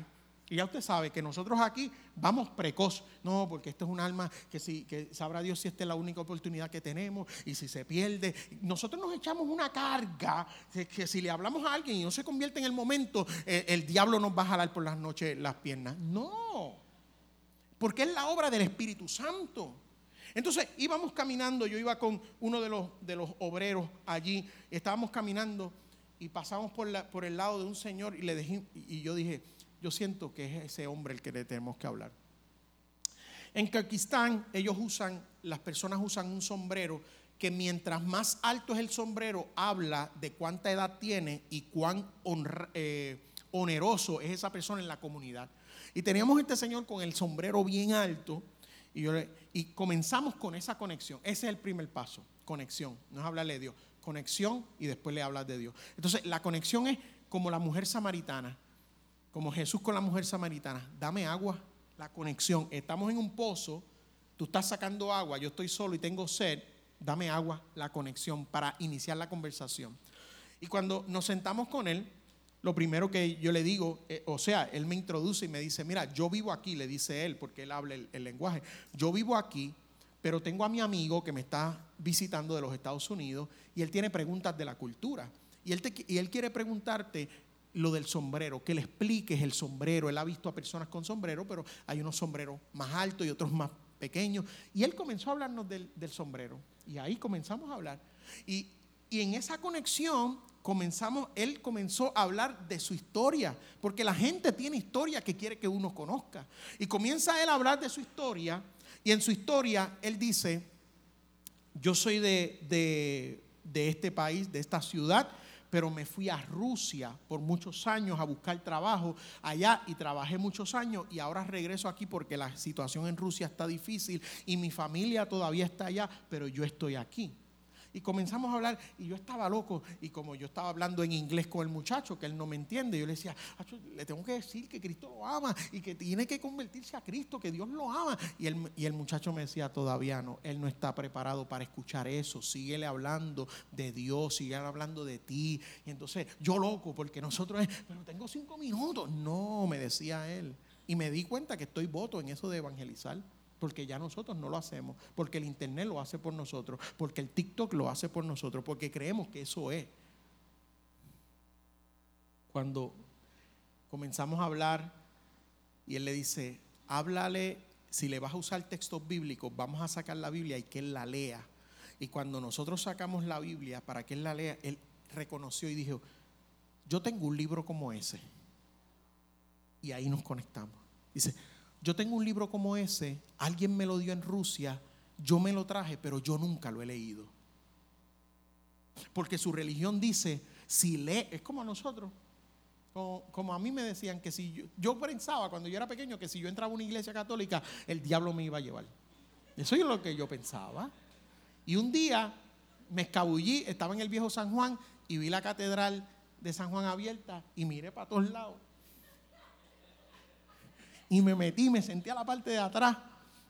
y ya usted sabe que nosotros aquí vamos precoz. No, porque esto es un alma que, si, que sabrá Dios si esta es la única oportunidad que tenemos y si se pierde. Nosotros nos echamos una carga que, si le hablamos a alguien y no se convierte en el momento, eh, el diablo nos va a jalar por las noches las piernas. No, porque es la obra del Espíritu Santo. Entonces íbamos caminando, yo iba con uno de los, de los obreros allí, estábamos caminando y pasamos por, la, por el lado de un señor y, le dejé, y yo dije, yo siento que es ese hombre el que le tenemos que hablar. En Kirguistán ellos usan, las personas usan un sombrero que mientras más alto es el sombrero, habla de cuánta edad tiene y cuán eh, oneroso es esa persona en la comunidad. Y teníamos este señor con el sombrero bien alto y, y comenzamos con esa conexión. Ese es el primer paso, conexión. No es hablarle de Dios, conexión y después le hablas de Dios. Entonces la conexión es como la mujer samaritana como Jesús con la mujer samaritana, dame agua, la conexión. Estamos en un pozo, tú estás sacando agua, yo estoy solo y tengo sed, dame agua, la conexión para iniciar la conversación. Y cuando nos sentamos con él, lo primero que yo le digo, eh, o sea, él me introduce y me dice, mira, yo vivo aquí, le dice él, porque él habla el, lenguaje, yo vivo aquí, pero tengo a mi amigo que me está visitando de los Estados Unidos y él tiene preguntas de la cultura. Y él, y él quiere preguntarte lo del sombrero, que le expliques el sombrero. Él ha visto a personas con sombrero, pero hay unos sombreros más altos y otros más pequeños. Y él comenzó a hablarnos del, sombrero. Y ahí comenzamos a hablar. Y, y en esa conexión comenzamos, él comenzó a hablar de su historia, porque la gente tiene historia que quiere que uno conozca. Y comienza él a hablar de su historia, y en su historia él dice, yo soy de, de, de este país, de esta ciudad, pero me fui a Rusia por muchos años a buscar trabajo allá y trabajé muchos años y ahora regreso aquí porque la situación en Rusia está difícil y mi familia todavía está allá, pero yo estoy aquí. Y comenzamos a hablar y yo estaba loco y como yo estaba hablando en inglés con el muchacho, que él no me entiende, yo le decía, le tengo que decir que Cristo lo ama y que tiene que convertirse a Cristo, que Dios lo ama. Y el, y el muchacho me decía, todavía no, él no está preparado para escuchar eso, síguele hablando de Dios, sigue hablando de ti. Y entonces yo loco, porque nosotros, pero tengo cinco minutos. No, me decía él. Y me di cuenta que estoy voto en eso de evangelizar porque ya nosotros no lo hacemos, porque el Internet lo hace por nosotros, porque el TikTok lo hace por nosotros, porque creemos que eso es. Cuando comenzamos a hablar y él le dice, háblale, si le vas a usar textos bíblicos, vamos a sacar la Biblia y que él la lea. Y cuando nosotros sacamos la Biblia para que él la lea, él reconoció y dijo, yo tengo un libro como ese. Y ahí nos conectamos. Dice, yo tengo un libro como ese, alguien me lo dio en Rusia, yo me lo traje, pero yo nunca lo he leído. Porque su religión dice, si lee, es como a nosotros. Como, a mí me decían que si yo, yo pensaba cuando yo era pequeño que si yo entraba a una iglesia católica, el diablo me iba a llevar. Eso es lo que yo pensaba. Y un día me escabullí, estaba en el viejo San Juan y vi la catedral de San Juan abierta y miré para todos lados y me metí, me senté a la parte de atrás.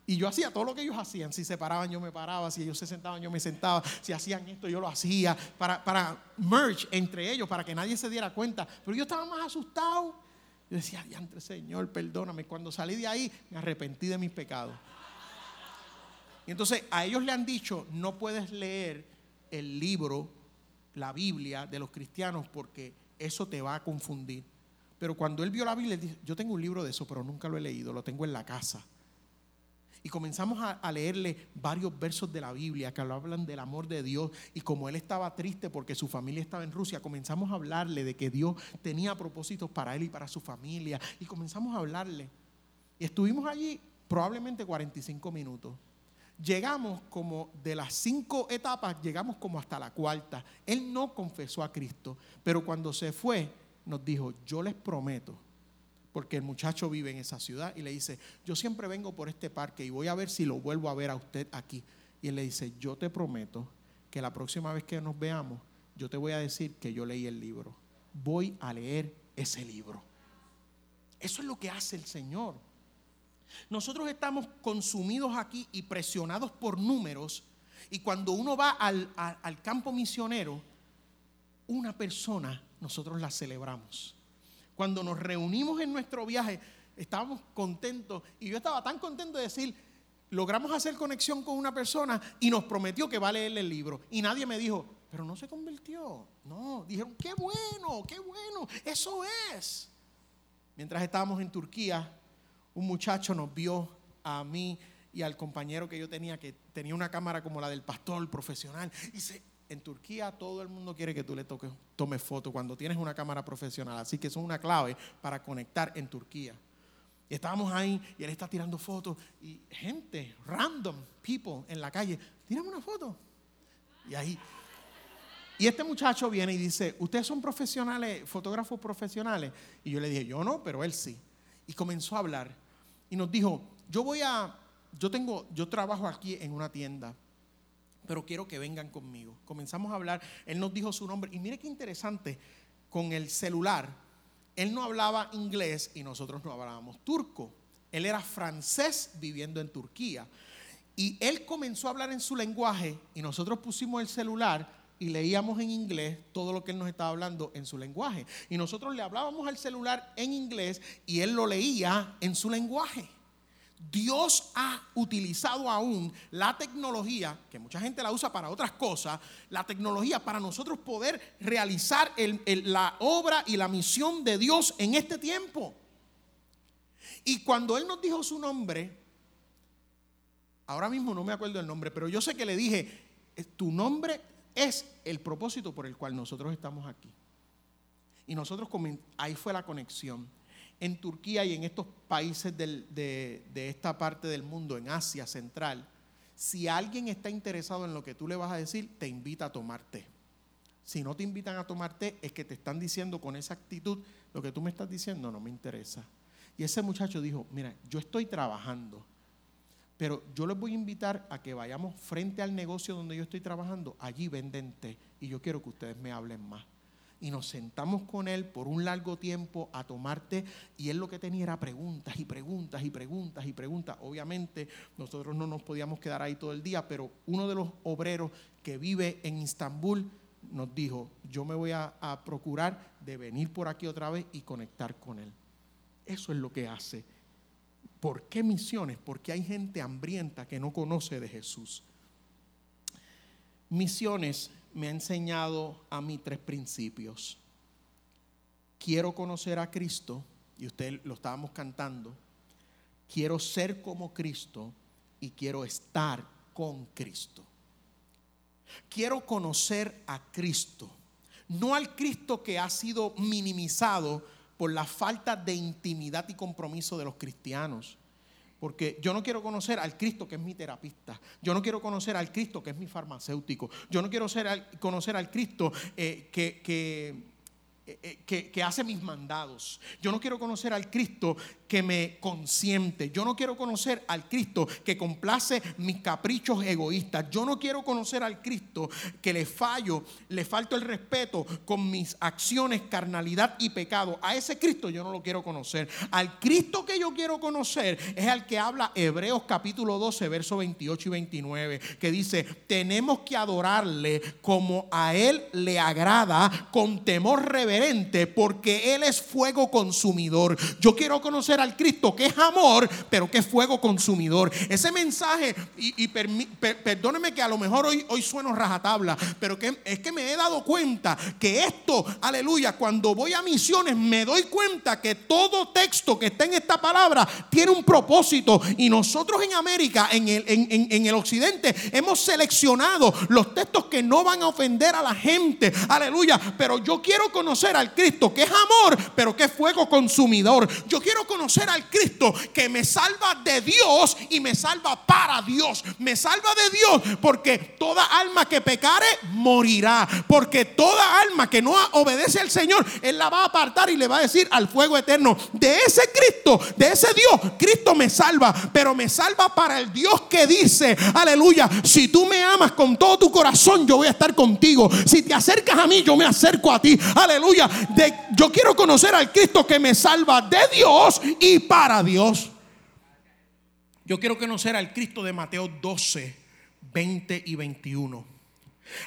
Y yo hacía todo lo que ellos hacían. Si se paraban, yo me paraba. Si ellos se sentaban, yo me sentaba. Si hacían esto, yo lo hacía. Para, para merge entre ellos, para que nadie se diera cuenta. Pero yo estaba más asustado. Yo decía, diantre Señor, perdóname. Cuando salí de ahí, me arrepentí de mis pecados. Y entonces a ellos le han dicho, no puedes leer el libro, la Biblia de los cristianos, porque eso te va a confundir. Pero cuando él vio la Biblia, él dijo, yo tengo un libro de eso, pero nunca lo he leído, lo tengo en la casa. Y comenzamos a, leerle varios versos de la Biblia que hablan del amor de Dios. Y como él estaba triste porque su familia estaba en Rusia, comenzamos a hablarle de que Dios tenía propósitos para él y para su familia. Y comenzamos a hablarle. Y estuvimos allí probablemente 45 minutos. Llegamos como de las cinco etapas, llegamos como hasta la cuarta. Él no confesó a Cristo, pero cuando se fue, nos dijo, yo les prometo, porque el muchacho vive en esa ciudad y le dice, yo siempre vengo por este parque y voy a ver si lo vuelvo a ver a usted aquí. Y él le dice, yo te prometo que la próxima vez que nos veamos, yo te voy a decir que yo leí el libro. Voy a leer ese libro. Eso es lo que hace el Señor. Nosotros estamos consumidos aquí y presionados por números. Y cuando uno va al, al campo misionero, una persona nosotros la celebramos. Cuando nos reunimos en nuestro viaje, estábamos contentos y yo estaba tan contento de decir, logramos hacer conexión con una persona y nos prometió que va a leer el libro. Y nadie me dijo, pero no se convirtió. No, dijeron, qué bueno, qué bueno, eso es. Mientras estábamos en Turquía, un muchacho nos vio a mí y al compañero que yo tenía, que tenía una cámara como la del pastor profesional, y se en Turquía todo el mundo quiere que tú le toques, tomes fotos cuando tienes una cámara profesional. Así que eso es una clave para conectar en Turquía. Y estábamos ahí y él está tirando fotos y gente, random people en la calle, tírame una foto. Y ahí. Y este muchacho viene y dice, ¿ustedes son profesionales, fotógrafos profesionales? Y yo le dije, yo no, pero él sí. Y comenzó a hablar y nos dijo, yo voy a, yo tengo, yo trabajo aquí en una tienda pero quiero que vengan conmigo. Comenzamos a hablar, él nos dijo su nombre y mire qué interesante, con el celular, él no hablaba inglés y nosotros no hablábamos turco. Él era francés viviendo en Turquía. Y él comenzó a hablar en su lenguaje y nosotros pusimos el celular y leíamos en inglés todo lo que él nos estaba hablando en su lenguaje. Y nosotros le hablábamos al celular en inglés y él lo leía en su lenguaje. Dios ha utilizado aún la tecnología, que mucha gente la usa para otras cosas, la tecnología para nosotros poder realizar la obra y la misión de Dios en este tiempo. Y cuando Él nos dijo su nombre, ahora mismo no me acuerdo el nombre, pero yo sé que le dije, eh, tu nombre es el propósito por el cual nosotros estamos aquí. Y nosotros, ahí fue la conexión en Turquía y en estos países de, esta parte del mundo, en Asia Central, si alguien está interesado en lo que tú le vas a decir, te invita a tomar té. Si no te invitan a tomar té, es que te están diciendo con esa actitud, lo que tú me estás diciendo no me interesa. Y ese muchacho dijo, mira, yo estoy trabajando, Pero yo les voy a invitar a que vayamos frente al negocio donde yo estoy trabajando. Allí venden té y yo quiero que ustedes me hablen más. Y nos sentamos con él por un largo tiempo a tomar té y él lo que tenía era preguntas y preguntas y preguntas y preguntas. Obviamente nosotros no nos podíamos quedar ahí todo el día, pero uno de los obreros que vive en Estambul nos dijo, yo me voy a, a procurar de venir por aquí otra vez y conectar con él. Eso es lo que hace ¿Por qué misiones? Porque hay gente hambrienta que no conoce de Jesús. Misiones me ha enseñado a mí tres principios. Quiero conocer a Cristo, y usted lo estábamos cantando. Quiero ser como Cristo y quiero estar con Cristo. Quiero conocer a Cristo, no al Cristo que ha sido minimizado por la falta de intimidad y compromiso de los cristianos. Porque yo no quiero conocer al Cristo que es mi terapista. Yo no quiero conocer al Cristo que es mi farmacéutico. Yo no quiero conocer al Cristo eh, que, eh, que, que, hace mis mandados. Yo no quiero conocer al Cristo que me consiente. Yo no quiero conocer al Cristo que complace mis caprichos egoístas. Yo no quiero conocer al Cristo que le fallo, le falto el respeto con mis acciones, carnalidad y pecado. A ese Cristo yo no lo quiero conocer. Al Cristo que yo quiero conocer es al que habla Hebreos capítulo 12, versos 28 y 29, que dice, tenemos que adorarle como a Él le agrada, con temor reverente, porque Él es fuego consumidor. Yo quiero conocer al Cristo, que es amor, pero que es fuego consumidor. Ese mensaje, y, perdóneme que a lo mejor hoy, hoy sueno rajatabla, pero que es que me he dado cuenta que esto, aleluya, cuando voy a misiones me doy cuenta que todo texto que está en esta palabra tiene un propósito. Y nosotros en América, en el, en el occidente, hemos seleccionado los textos que no van a ofender a la gente. Aleluya. Pero yo quiero conocer al Cristo, que es amor, pero que es fuego consumidor. Yo quiero conocer al Cristo que me salva de Dios y me salva para Dios. Me salva de Dios porque toda alma que pecare morirá. Porque toda alma que no obedece al Señor, Él la va a apartar y le va a decir al fuego eterno. De ese Cristo, de ese Dios, Cristo me salva. Pero me salva para el Dios que dice, aleluya, si tú me amas con todo tu corazón, yo voy a estar contigo. Si te acercas a mí, yo me acerco a ti. Aleluya. De, yo quiero conocer al Cristo que me salva de Dios y para Dios. Yo quiero conocer al Cristo de Mateo 12, 20 y 21.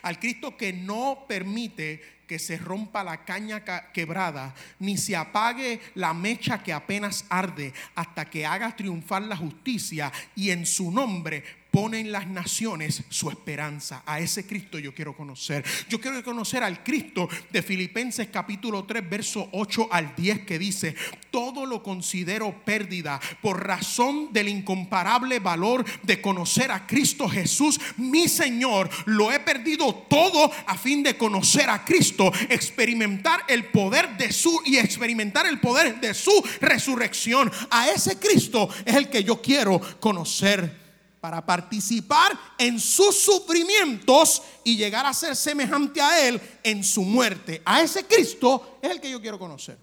Al Cristo que no permite que se rompa la caña quebrada, ni se apague la mecha que apenas arde, hasta que haga triunfar la justicia y en su nombre ponen las naciones su esperanza. A ese Cristo yo quiero conocer. Yo quiero conocer al Cristo de Filipenses capítulo 3, verso 8 al 10 que dice, todo lo considero pérdida por razón del incomparable valor de conocer a Cristo Jesús, mi Señor. Lo he perdido todo a fin de conocer a Cristo, experimentar el poder de su y experimentar el poder de su resurrección. A ese Cristo es el que yo quiero conocer para participar en sus sufrimientos y llegar a ser semejante a Él en su muerte. A ese Cristo es el que yo quiero conocer.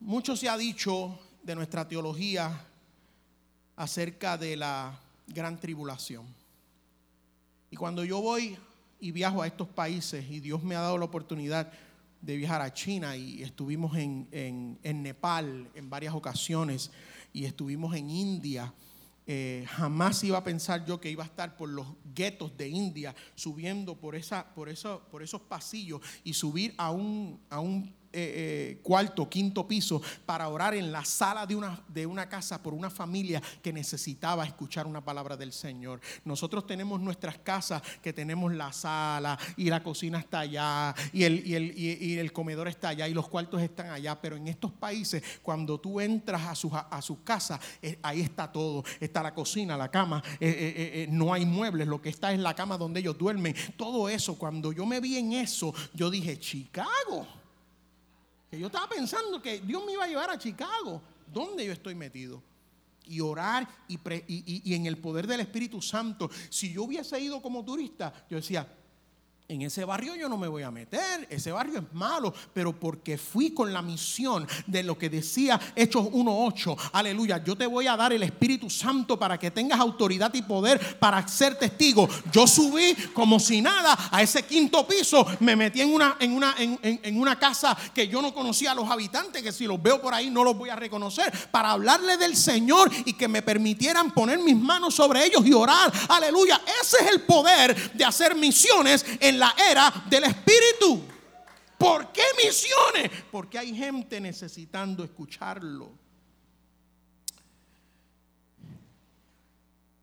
Mucho se ha dicho de nuestra teología acerca de la gran tribulación. Y cuando yo voy y viajo a estos países y Dios me ha dado la oportunidad de viajar a China y estuvimos en, en Nepal en varias ocasiones y estuvimos en India eh, jamás iba a pensar yo que iba a estar por los guetos de India, subiendo por, esa, por, eso, por esos pasillos y subir a un, a un eh, eh, cuarto, quinto piso para orar en la sala de una, de una casa por una familia que necesitaba escuchar una palabra del Señor. Nosotros tenemos nuestras casas que tenemos la sala y la cocina está allá y el, y el, y el comedor está allá y los cuartos están allá, pero en estos países cuando tú entras a sus a su casa, eh, ahí está todo, está la cocina, la cama, no hay muebles, lo que está es la cama donde ellos duermen, todo eso, cuando yo me vi en eso, yo dije, Chicago yo estaba pensando que Dios me iba a llevar a Chicago, donde yo estoy metido. Y orar y, y, en el poder del Espíritu Santo. Si yo hubiese ido como turista, yo decía, en ese barrio yo no me voy a meter, ese barrio es malo, pero porque fui con la misión de lo que decía Hechos 1.8, aleluya, yo te voy a dar el Espíritu Santo para que tengas autoridad y poder para ser testigo. Yo subí como si nada a ese quinto piso, me metí en una, en una, en, una casa que yo no conocía a los habitantes, que si los veo por ahí no los voy a reconocer, para hablarle del Señor y que me permitieran poner mis manos sobre ellos y orar, aleluya, ese es el poder de hacer misiones en la era del Espíritu. ¿Por qué misiones? Porque hay gente necesitando escucharlo.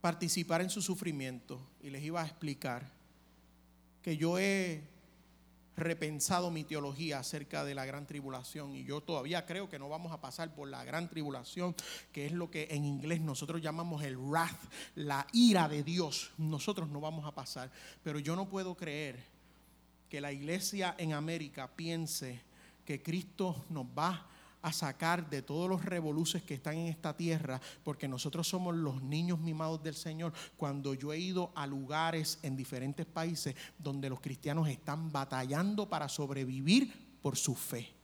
Participar en su sufrimiento. Y les iba a explicar que yo he repensado mi teología acerca de la gran tribulación y yo todavía creo que no vamos a pasar por la gran tribulación, que es lo que en inglés nosotros llamamos el wrath, la ira de Dios. Nosotros no vamos a pasar, pero yo no puedo creer que la iglesia en América piense que Cristo nos va a sacar de todos los revoluces que están en esta tierra, porque nosotros somos los niños mimados del Señor. Cuando yo he ido a lugares en diferentes países donde los cristianos están batallando para sobrevivir por su fe.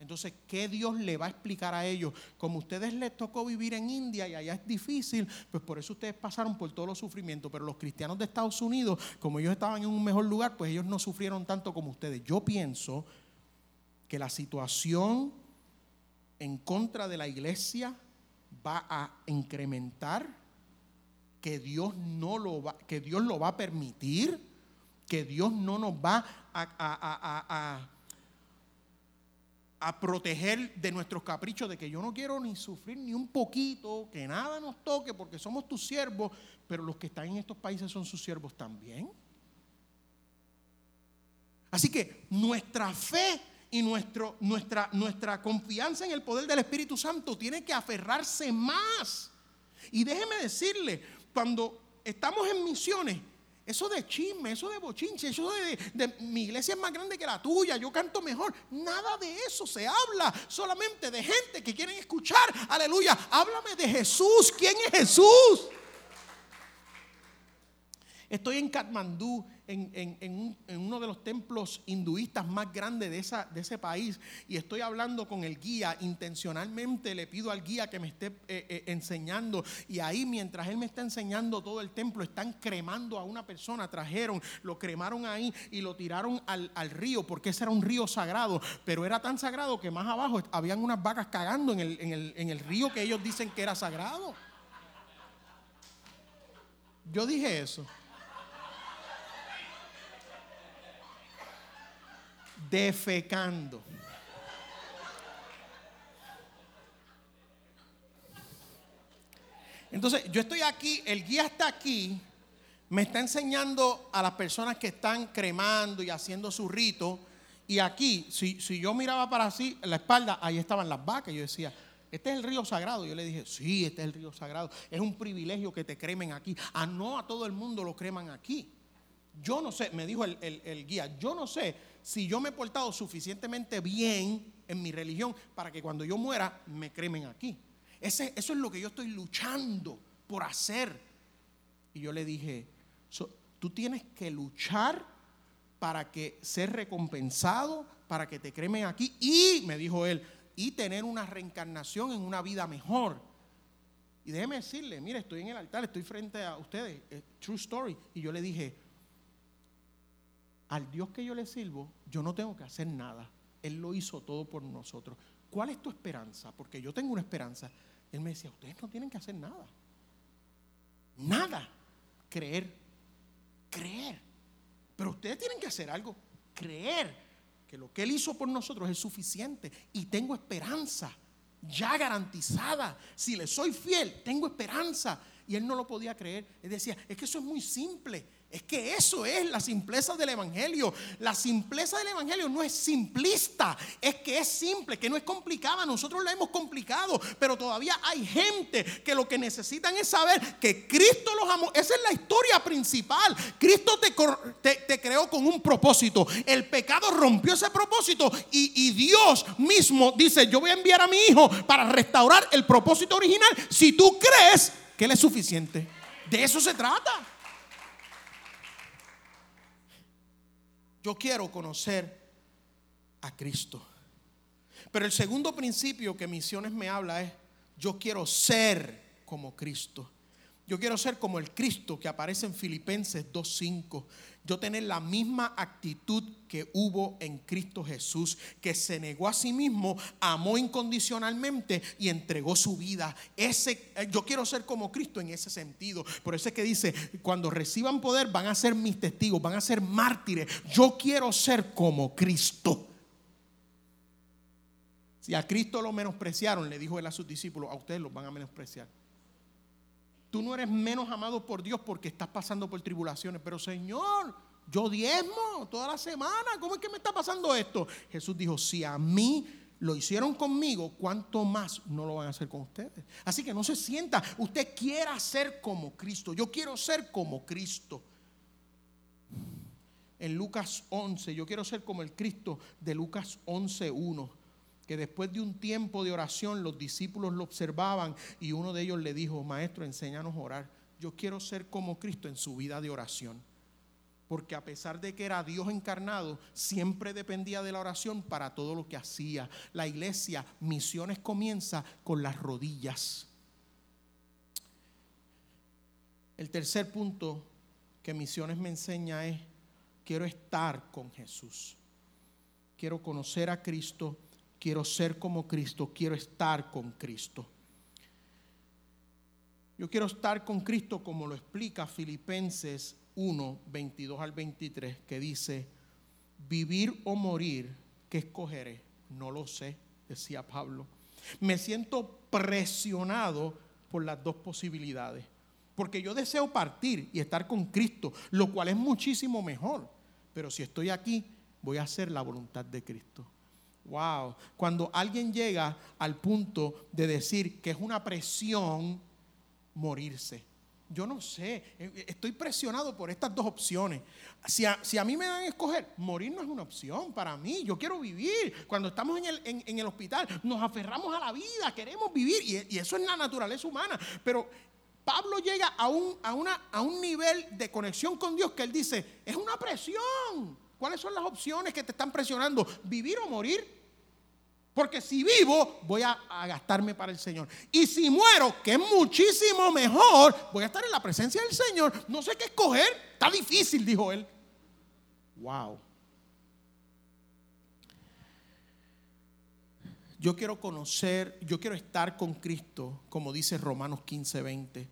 Entonces, ¿qué Dios le va a explicar a ellos? Como a ustedes les tocó vivir en India y allá es difícil, pues por eso ustedes pasaron por todos los sufrimientos. Pero los cristianos de Estados Unidos, como ellos estaban en un mejor lugar, pues ellos no sufrieron tanto como ustedes. Yo pienso que la situación en contra de la iglesia va a incrementar, que Dios no lo va, que Dios lo va a permitir, que Dios no nos va a a proteger de nuestros caprichos, de que yo no quiero ni sufrir ni un poquito, que nada nos toque porque somos tus siervos, pero los que están en estos países son sus siervos también. Así que nuestra fe y nuestro, nuestra, nuestra confianza en el poder del Espíritu Santo tiene que aferrarse más. Y déjeme decirle, cuando estamos en misiones, eso de chisme, eso de bochinche, eso de, mi iglesia es más grande que la tuya, yo canto mejor. Nada de eso se habla, solamente de gente que quieren escuchar. Aleluya, háblame de Jesús. ¿Quién es Jesús? Estoy en Katmandú en, uno de los templos hinduistas más grandes de, esa, de ese país y estoy hablando con el guía, intencionalmente le pido al guía que me esté eh, eh, enseñando y ahí mientras él me está enseñando todo el templo, están cremando a una persona, trajeron, lo cremaron ahí y lo tiraron al, río porque ese era un río sagrado, pero era tan sagrado que más abajo habían unas vacas cagando en el, en el río que ellos dicen que era sagrado. Yo dije eso. Defecando. Entonces, yo estoy aquí, el guía está aquí, me está enseñando a las personas que están cremando y haciendo su rito. Y aquí, si, si yo miraba para así, la espalda, ahí estaban las vacas. Yo decía, este es el río sagrado. Yo le dije, sí, este es el río sagrado. Es un privilegio que te cremen aquí. Ah, no a todo el mundo lo creman aquí. Yo no sé, me dijo el, el guía, yo no sé si yo me he portado suficientemente bien en mi religión para que cuando yo muera me cremen aquí. Ese, eso es lo que yo estoy luchando por hacer. Y yo le dije, tú tienes que luchar para que ser recompensado, para que te cremen aquí y, me dijo él, y tener una reencarnación en una vida mejor. Y déjeme decirle, mire, estoy en el altar, estoy frente a ustedes, true story. Y yo le dije, al Dios que yo le sirvo, yo no tengo que hacer nada. Él lo hizo todo por nosotros. ¿Cuál es tu esperanza? Porque yo tengo una esperanza. Él me decía, ustedes no tienen que hacer nada. Nada. Creer. Creer. Pero ustedes tienen que hacer algo. Creer que lo que Él hizo por nosotros es suficiente. Y tengo esperanza. Ya garantizada. Si le soy fiel, tengo esperanza. Y Él no lo podía creer. Él decía, es que eso es muy simple. Es que eso es la simpleza del Evangelio. La simpleza del Evangelio no es simplista, es que es simple, que no es complicada. Nosotros la hemos complicado, pero todavía hay gente que lo que necesitan es saber que Cristo los amó. Esa es la historia principal. Cristo te, creó con un propósito. El pecado rompió ese propósito y, y Dios mismo dice, yo voy a enviar a mi hijo para restaurar el propósito original. Si tú crees que Él es suficiente. De eso se trata. Yo quiero conocer a Cristo. Pero el segundo principio que Misiones me habla es, yo quiero ser como Cristo. Yo quiero ser como el Cristo que aparece en Filipenses 2.5. Yo tener la misma actitud que hubo en Cristo Jesús, que se negó a sí mismo, amó incondicionalmente y entregó su vida. Ese, eh, yo quiero ser como Cristo en ese sentido. Por eso es que dice, cuando reciban poder van a ser mis testigos, van a ser mártires. Yo quiero ser como Cristo. Si a Cristo lo menospreciaron, le dijo él a sus discípulos, a ustedes los van a menospreciar. Tú no eres menos amado por Dios porque estás pasando por tribulaciones. Pero Señor, yo diezmo toda la semana. ¿Cómo es que me está pasando esto? Jesús dijo, si a mí lo hicieron conmigo, ¿cuánto más no lo van a hacer con ustedes? Así que no se sienta. Usted quiera ser como Cristo. Yo quiero ser como Cristo. En Lucas 11, yo quiero ser como el Cristo de Lucas 11.1 que después de un tiempo de oración los discípulos lo observaban y uno de ellos le dijo, maestro, enséñanos a orar. Yo quiero ser como Cristo en su vida de oración. Porque a pesar de que era Dios encarnado, siempre dependía de la oración para todo lo que hacía. La iglesia, misiones comienza con las rodillas. El tercer punto que misiones me enseña es, quiero estar con Jesús. Quiero conocer a Cristo quiero ser como Cristo, quiero estar con Cristo. Yo quiero estar con Cristo como lo explica Filipenses 1, 22 al 23, que dice, vivir o morir, ¿qué escogeré? No lo sé, decía Pablo. Me siento presionado por las dos posibilidades, porque yo deseo partir y estar con Cristo, lo cual es muchísimo mejor, pero si estoy aquí, voy a hacer la voluntad de Cristo. Wow. Cuando alguien llega al punto de decir que es una presión morirse. Yo no sé, eh, eh, estoy presionado por estas dos opciones. Si a, mí me dan a escoger, morir no es una opción para mí. Yo quiero vivir. Cuando estamos en el, en, el hospital, nos aferramos a la vida, queremos vivir y, y, eso es la naturaleza humana. Pero Pablo llega a un, a, una, a un nivel de conexión con Dios que él dice, es una presión. ¿Cuáles son las opciones que te están presionando? ¿Vivir o morir? Porque si vivo, voy a, gastarme para el Señor. Y si muero, que es muchísimo mejor, voy a estar en la presencia del Señor. No sé qué escoger. Está difícil, dijo él. Wow. Yo quiero conocer, yo quiero estar con Cristo, como dice Romanos 15, 20.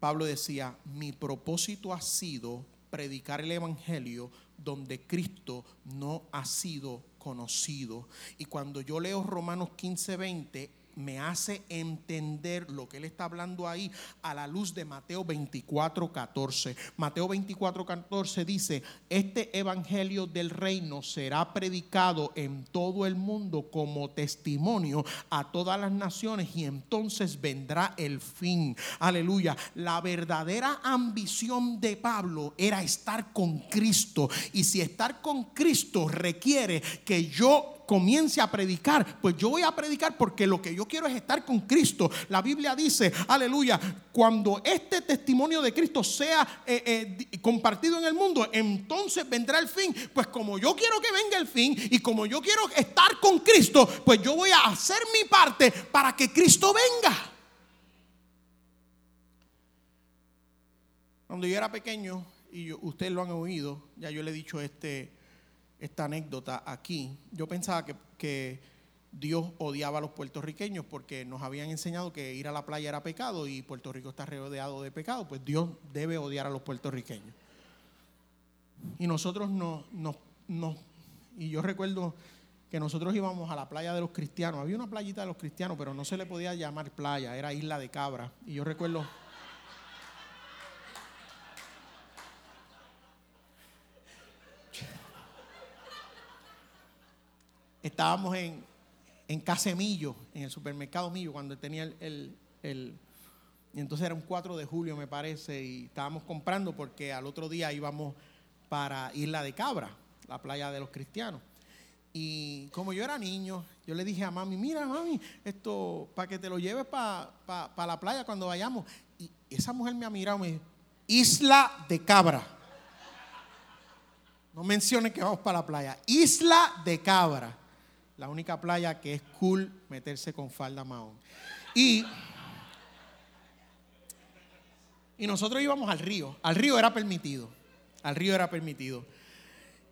Pablo decía, mi propósito ha sido predicar el Evangelio donde Cristo no ha sido conocido. Y cuando yo leo Romanos 15, 20, me hace entender lo que él está hablando ahí a la luz de Mateo 24, 14. Mateo 24, 14 dice, este evangelio del reino será predicado en todo el mundo como testimonio a todas las naciones y entonces vendrá el fin. Aleluya. La verdadera ambición de Pablo era estar con Cristo. Y si estar con Cristo requiere que yo comience a predicar, pues yo voy a predicar porque lo que yo quiero es estar con Cristo. La Biblia dice, aleluya, cuando este testimonio de Cristo sea eh, eh, compartido en el mundo, entonces vendrá el fin. Pues como yo quiero que venga el fin y como yo quiero estar con Cristo, pues yo voy a hacer mi parte para que Cristo venga. Cuando yo era pequeño, y ustedes lo han oído, ya yo le he dicho este esta anécdota aquí, yo pensaba que, Dios odiaba a los puertorriqueños porque nos habían enseñado que ir a la playa era pecado y Puerto Rico está rodeado de pecado, pues Dios debe odiar a los puertorriqueños. Y nosotros no, no, no, y yo recuerdo que nosotros íbamos a la playa de los cristianos, había una playita de los cristianos, pero no se le podía llamar playa, era isla de cabra. Y yo recuerdo estábamos en, en Casemillo, en el supermercado Millo, cuando tenía el, el, y entonces era un 4 de julio me parece, y estábamos comprando porque al otro día íbamos para Isla de Cabra, la playa de los cristianos. Y como yo era niño, yo le dije a mami, mira mami, esto, para que te lo lleves para la playa cuando vayamos. Y esa mujer me ha mirado y me dijo, Isla de Cabra. No menciones que vamos para la playa. Isla de Cabra. La única playa que es cool meterse con falda mahón. Y, y nosotros íbamos al río. Al río era permitido. Al río era permitido.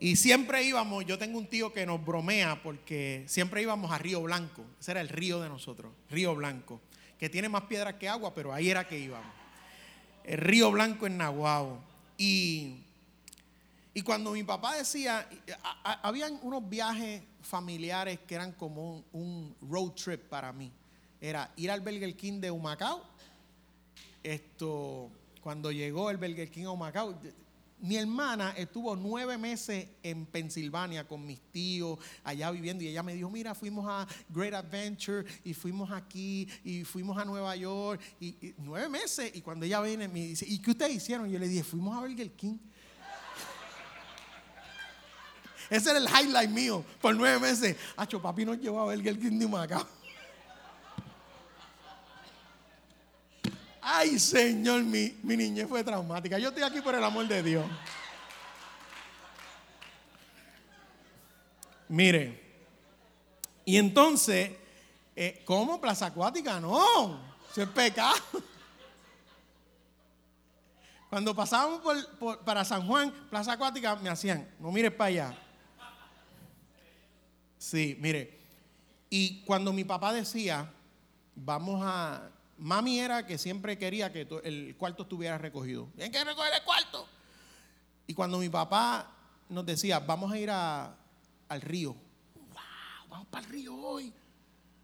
Y siempre íbamos, yo tengo un tío que nos bromea porque siempre íbamos a Río Blanco. Ese era el río de nosotros, Río Blanco, que tiene más piedras que agua, pero ahí era que íbamos. El Río Blanco en Nahuabo. Y, y cuando mi papá decía, habían unos viajes familiares que eran como un, road trip para mí. Era ir al Burger King de Humacao. Esto, cuando llegó el Burger King a Humacao, mi hermana estuvo nueve meses en Pensilvania con mis tíos, allá viviendo, y ella me dijo, mira, fuimos a Great Adventure, y fuimos aquí, y fuimos a Nueva York, y, nueve meses, y cuando ella viene me dice, ¿y qué ustedes hicieron? Y yo le dije, fuimos a Burger King. Ese era el highlight mío por nueve meses. Hacho, papi nos llevó a Burger King de Macao. Ay, Señor, mi, mi niñez fue traumática. Yo estoy aquí por el amor de Dios. Mire, y entonces, eh, ¿cómo? Plaza Acuática, no, eso es pecado. Cuando pasábamos por, para San Juan, Plaza Acuática, me hacían, no mires para allá. Sí, mire, y cuando mi papá decía, vamos a, Mami era que siempre quería que el cuarto estuviera recogido. Tienen que recoger el cuarto. Y cuando mi papá nos decía, vamos a ir al río. Wow, vamos para el río hoy.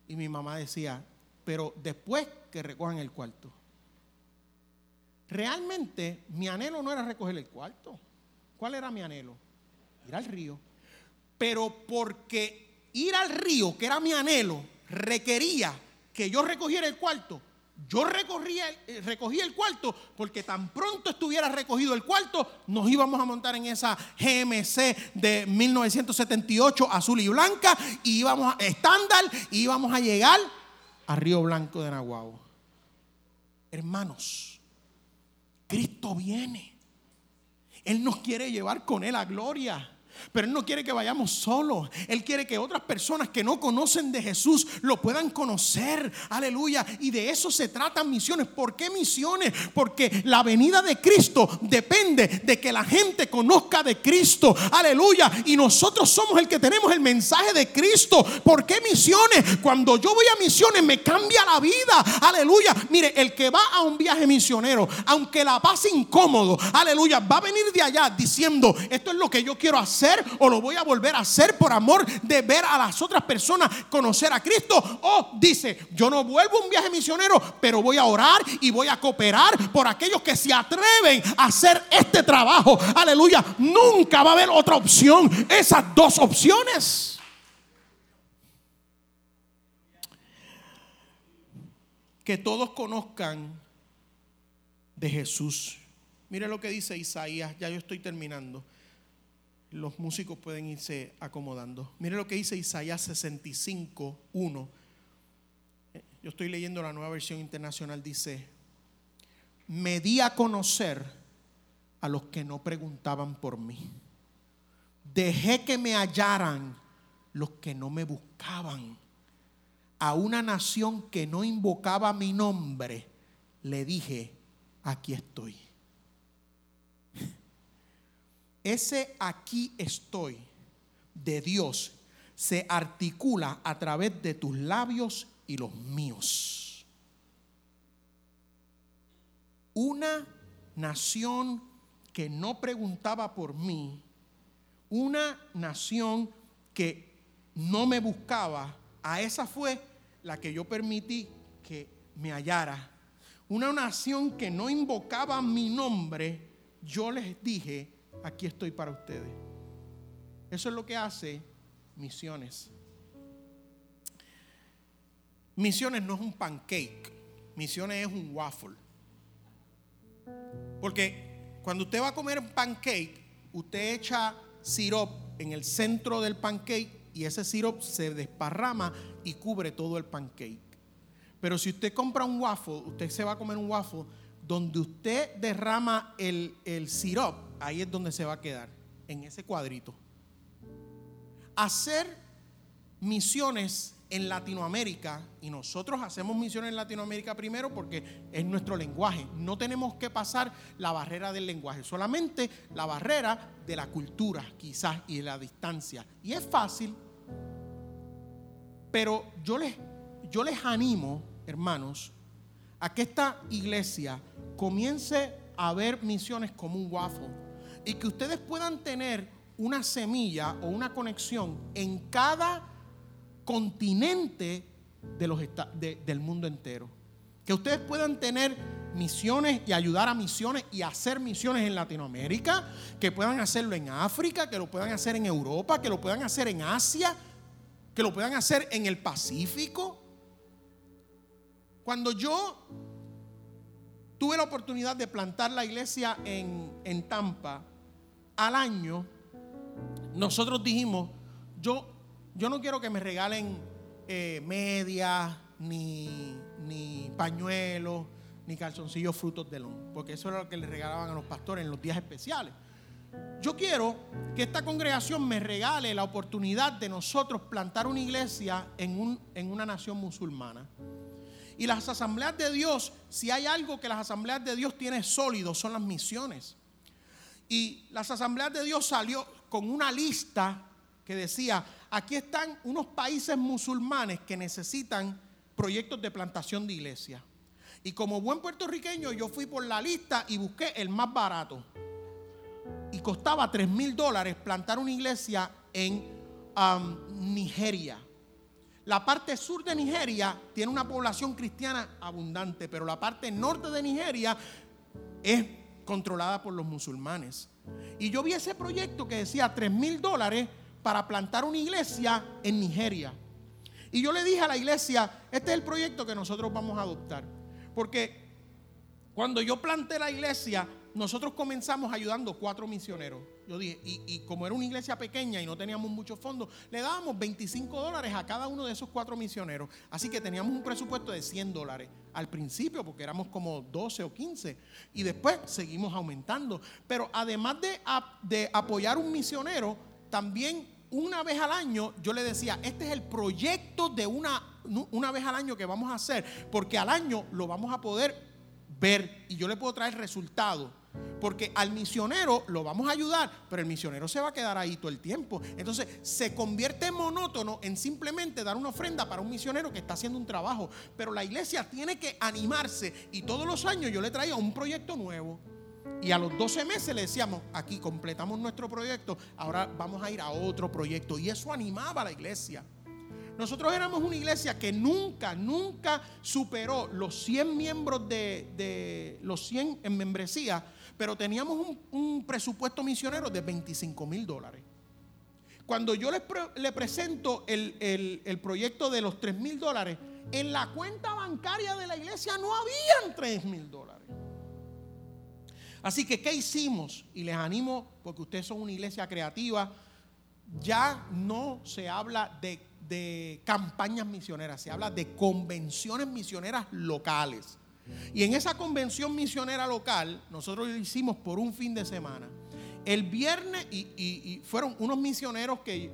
Y mi mamá decía, pero después que recojan el cuarto. Realmente mi anhelo no era recoger el cuarto. ¿Cuál era mi anhelo? Ir al río. Pero porque ir al río, que era mi anhelo, requería que yo recogiera el cuarto, yo recogía, eh, el cuarto porque tan pronto estuviera recogido el cuarto, nos íbamos a montar en esa GMC de 1978 azul y blanca y íbamos a estándar y íbamos a llegar a Río Blanco de Nahuabo. Hermanos, Cristo viene. Él nos quiere llevar con Él a gloria. Pero Él no quiere que vayamos solos. Él quiere que otras personas que no conocen de Jesús lo puedan conocer. Aleluya. Y de eso se tratan misiones. ¿Por qué misiones? Porque la venida de Cristo depende de que la gente conozca de Cristo. Aleluya. Y nosotros somos el que tenemos el mensaje de Cristo. ¿Por qué misiones? Cuando yo voy a misiones me cambia la vida. Aleluya. Mire, el que va a un viaje misionero, aunque la pase incómodo, aleluya, va a venir de allá diciendo, esto es lo que yo quiero hacer o lo voy a volver a hacer por amor de ver a las otras personas conocer a Cristo. O dice, yo no vuelvo un viaje misionero, pero voy a orar y voy a cooperar por aquellos que se atreven a hacer este trabajo. Aleluya. Nunca va a haber otra opción. Esas dos opciones. Que todos conozcan de Jesús. Mire lo que dice Isaías, ya yo estoy terminando los músicos pueden irse acomodando. Mire lo que dice Isaías 65, 1. Yo estoy leyendo la nueva versión internacional. Dice, me di a conocer a los que no preguntaban por mí. Dejé que me hallaran los que no me buscaban. A una nación que no invocaba mi nombre, le dije, aquí estoy. Ese aquí estoy de Dios se articula a través de tus labios y los míos. Una nación que no preguntaba por mí, una nación que no me buscaba, a esa fue la que yo permití que me hallara. Una nación que no invocaba mi nombre, yo les dije, aquí estoy para ustedes. Eso es lo que hace misiones. Misiones no es un pancake, misiones es un waffle. Porque cuando usted va a comer un pancake, usted echa sirop en el centro del pancake y ese sirop se desparrama y cubre todo el pancake. Pero si usted compra un waffle, usted se va a comer un waffle donde usted derrama el, el sirop ahí es donde se va a quedar. en ese cuadrito. Hacer misiones en Latinoamérica, y nosotros hacemos misiones en Latinoamérica primero porque es nuestro lenguaje. No tenemos que pasar la barrera del lenguaje, solamente la barrera de la cultura, quizás, y de la distancia. Y es fácil, pero yo les, yo les animo, hermanos, a que esta iglesia comience a ver misiones como un waffle y que ustedes puedan tener una semilla o una conexión en cada continente del mundo entero. Que ustedes puedan tener misiones y ayudar a misiones y hacer misiones en Latinoamérica, que puedan hacerlo en África, que lo puedan hacer en Europa, que lo puedan hacer en Asia, que lo puedan hacer en el Pacífico. Cuando yo tuve la oportunidad de plantar la iglesia en, en Tampa, al año, nosotros dijimos, yo, yo no quiero que me regalen eh, medias, ni, ni pañuelos, ni calzoncillos frutos de lón, porque eso era lo que le regalaban a los pastores en los días especiales. Yo quiero que esta congregación me regale la oportunidad de nosotros plantar una iglesia en, un, en una nación musulmana. Y las asambleas de Dios, si hay algo que las asambleas de Dios tienen sólido, son las misiones. Y las asambleas de Dios salió con una lista que decía, aquí están unos países musulmanes que necesitan proyectos de plantación de iglesia. Y como buen puertorriqueño yo fui por la lista y busqué el más barato. Y costaba 3 mil dólares plantar una iglesia en Nigeria. La parte sur de Nigeria tiene una población cristiana abundante, pero la parte norte de Nigeria es controlada por los musulmanes. Y yo vi ese proyecto que decía 3 mil dólares para plantar una iglesia en Nigeria. Y yo le dije a la iglesia, este es el proyecto que nosotros vamos a adoptar. Porque cuando yo planté la iglesia, nosotros comenzamos ayudando cuatro misioneros. Yo dije, y, como era una iglesia pequeña y no teníamos muchos fondos, le dábamos 25 dólares a cada uno de esos cuatro misioneros. Así que teníamos un presupuesto de 100 dólares al principio, porque éramos como 12 o 15. Y después seguimos aumentando. Pero además de, de apoyar un misionero, también una vez al año yo le decía, este es el proyecto de una, una vez al año que vamos a hacer, porque al año lo vamos a poder ver y yo le puedo traer resultados porque al misionero lo vamos a ayudar, pero el misionero se va a quedar ahí todo el tiempo. Entonces se convierte en monótono en simplemente dar una ofrenda para un misionero que está haciendo un trabajo. Pero la iglesia tiene que animarse y todos los años yo le traía un proyecto nuevo. Y a los 12 meses le decíamos, aquí completamos nuestro proyecto, ahora vamos a ir a otro proyecto. Y eso animaba a la iglesia. Nosotros éramos una iglesia que nunca, nunca superó los 100 miembros de, los 100 en membresía pero teníamos un, presupuesto misionero de 25 mil dólares. Cuando yo le presento el, proyecto de los 3 mil dólares, en la cuenta bancaria de la iglesia no habían 3 mil dólares. Así que, ¿qué hicimos? Y les animo, porque ustedes son una iglesia creativa, ya no se habla de, de campañas misioneras, se habla de convenciones misioneras locales. Y en esa convención misionera local, nosotros lo hicimos por un fin de semana. El viernes, y, fueron unos misioneros que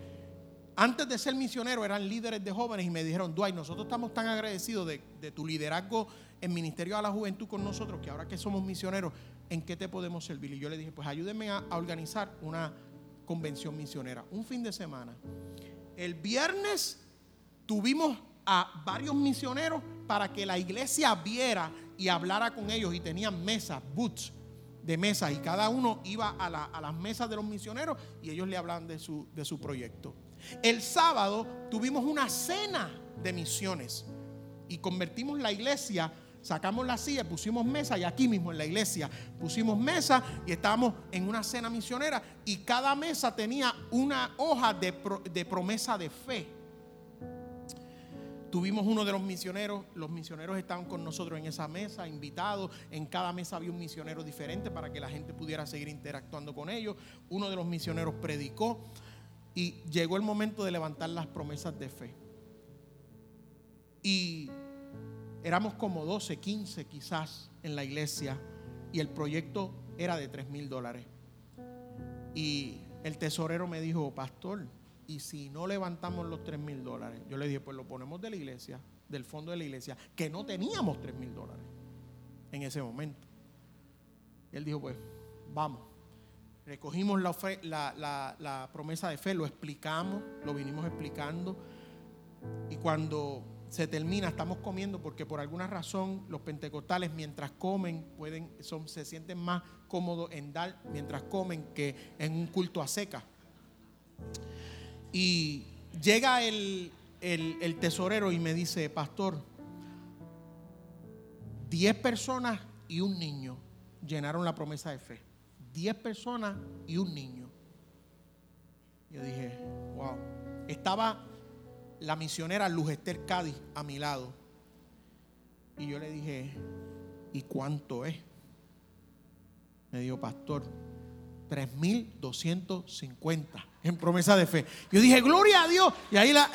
antes de ser misioneros eran líderes de jóvenes y me dijeron, Dwight, nosotros estamos tan agradecidos de, tu liderazgo en Ministerio a la Juventud con nosotros, que ahora que somos misioneros, ¿en qué te podemos servir? Y yo le dije, pues ayúdenme a, a organizar una convención misionera, un fin de semana. El viernes tuvimos a varios misioneros para que la iglesia viera y hablara con ellos y tenían mesas, boots de mesas y cada uno iba a, las mesas de los misioneros y ellos le hablaban de su, de su proyecto. El sábado tuvimos una cena de misiones y convertimos la iglesia, sacamos la silla, pusimos mesa y aquí mismo en la iglesia pusimos mesa y estábamos en una cena misionera y cada mesa tenía una hoja de, de promesa de fe. Tuvimos uno de los misioneros, los misioneros estaban con nosotros en esa mesa, invitados. En cada mesa había un misionero diferente para que la gente pudiera seguir interactuando con ellos. Uno de los misioneros predicó y llegó el momento de levantar las promesas de fe. Y éramos como 12, 15 quizás en la iglesia y el proyecto era de 3 mil dólares. Y el tesorero me dijo, pastor, ¿y si no levantamos los 3 mil dólares? Yo le dije, pues lo ponemos de la iglesia, del fondo de la iglesia, que no teníamos 3 mil dólares en ese momento. Él dijo, pues vamos. Recogimos la, la, promesa de fe, lo explicamos, lo vinimos explicando. Y cuando se termina, estamos comiendo porque por alguna razón los pentecostales mientras comen pueden, son, se sienten más cómodos en dar mientras comen que en un culto a seca. Y llega el, el tesorero y me dice, pastor, 10 personas y un niño llenaron la promesa de fe. 10 personas y un niño. Yo dije, wow. Estaba la misionera Luz Cádiz a mi lado. Y yo le dije, ¿y cuánto es? Me dijo, pastor, 3.250 en promesa de fe. Yo dije, gloria a Dios. Y ahí la,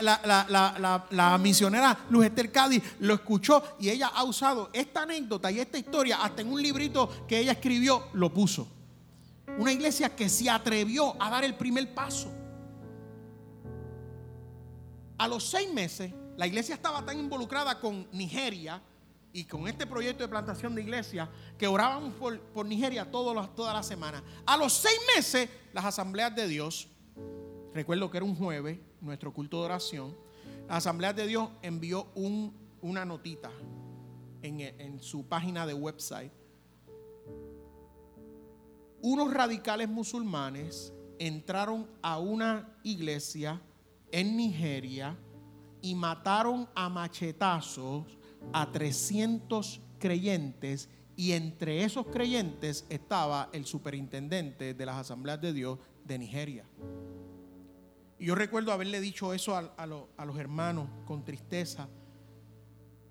la, misionera Luz Esther Cádiz lo escuchó y ella ha usado esta anécdota y esta historia hasta en un librito que ella escribió, lo puso. Una iglesia que se atrevió a dar el primer paso. A los seis meses, la iglesia estaba tan involucrada con Nigeria y con este proyecto de plantación de iglesia que orábamos por, por Nigeria todas toda la semana. A los seis meses, las asambleas de Dios, recuerdo que era un jueves, nuestro culto de oración, las asambleas de Dios envió un, una notita en, en su página de website. Unos radicales musulmanes entraron a una iglesia en Nigeria y mataron a machetazos a 300 creyentes y entre esos creyentes estaba el superintendente de las asambleas de Dios de Nigeria. Y yo recuerdo haberle dicho eso a, los hermanos con tristeza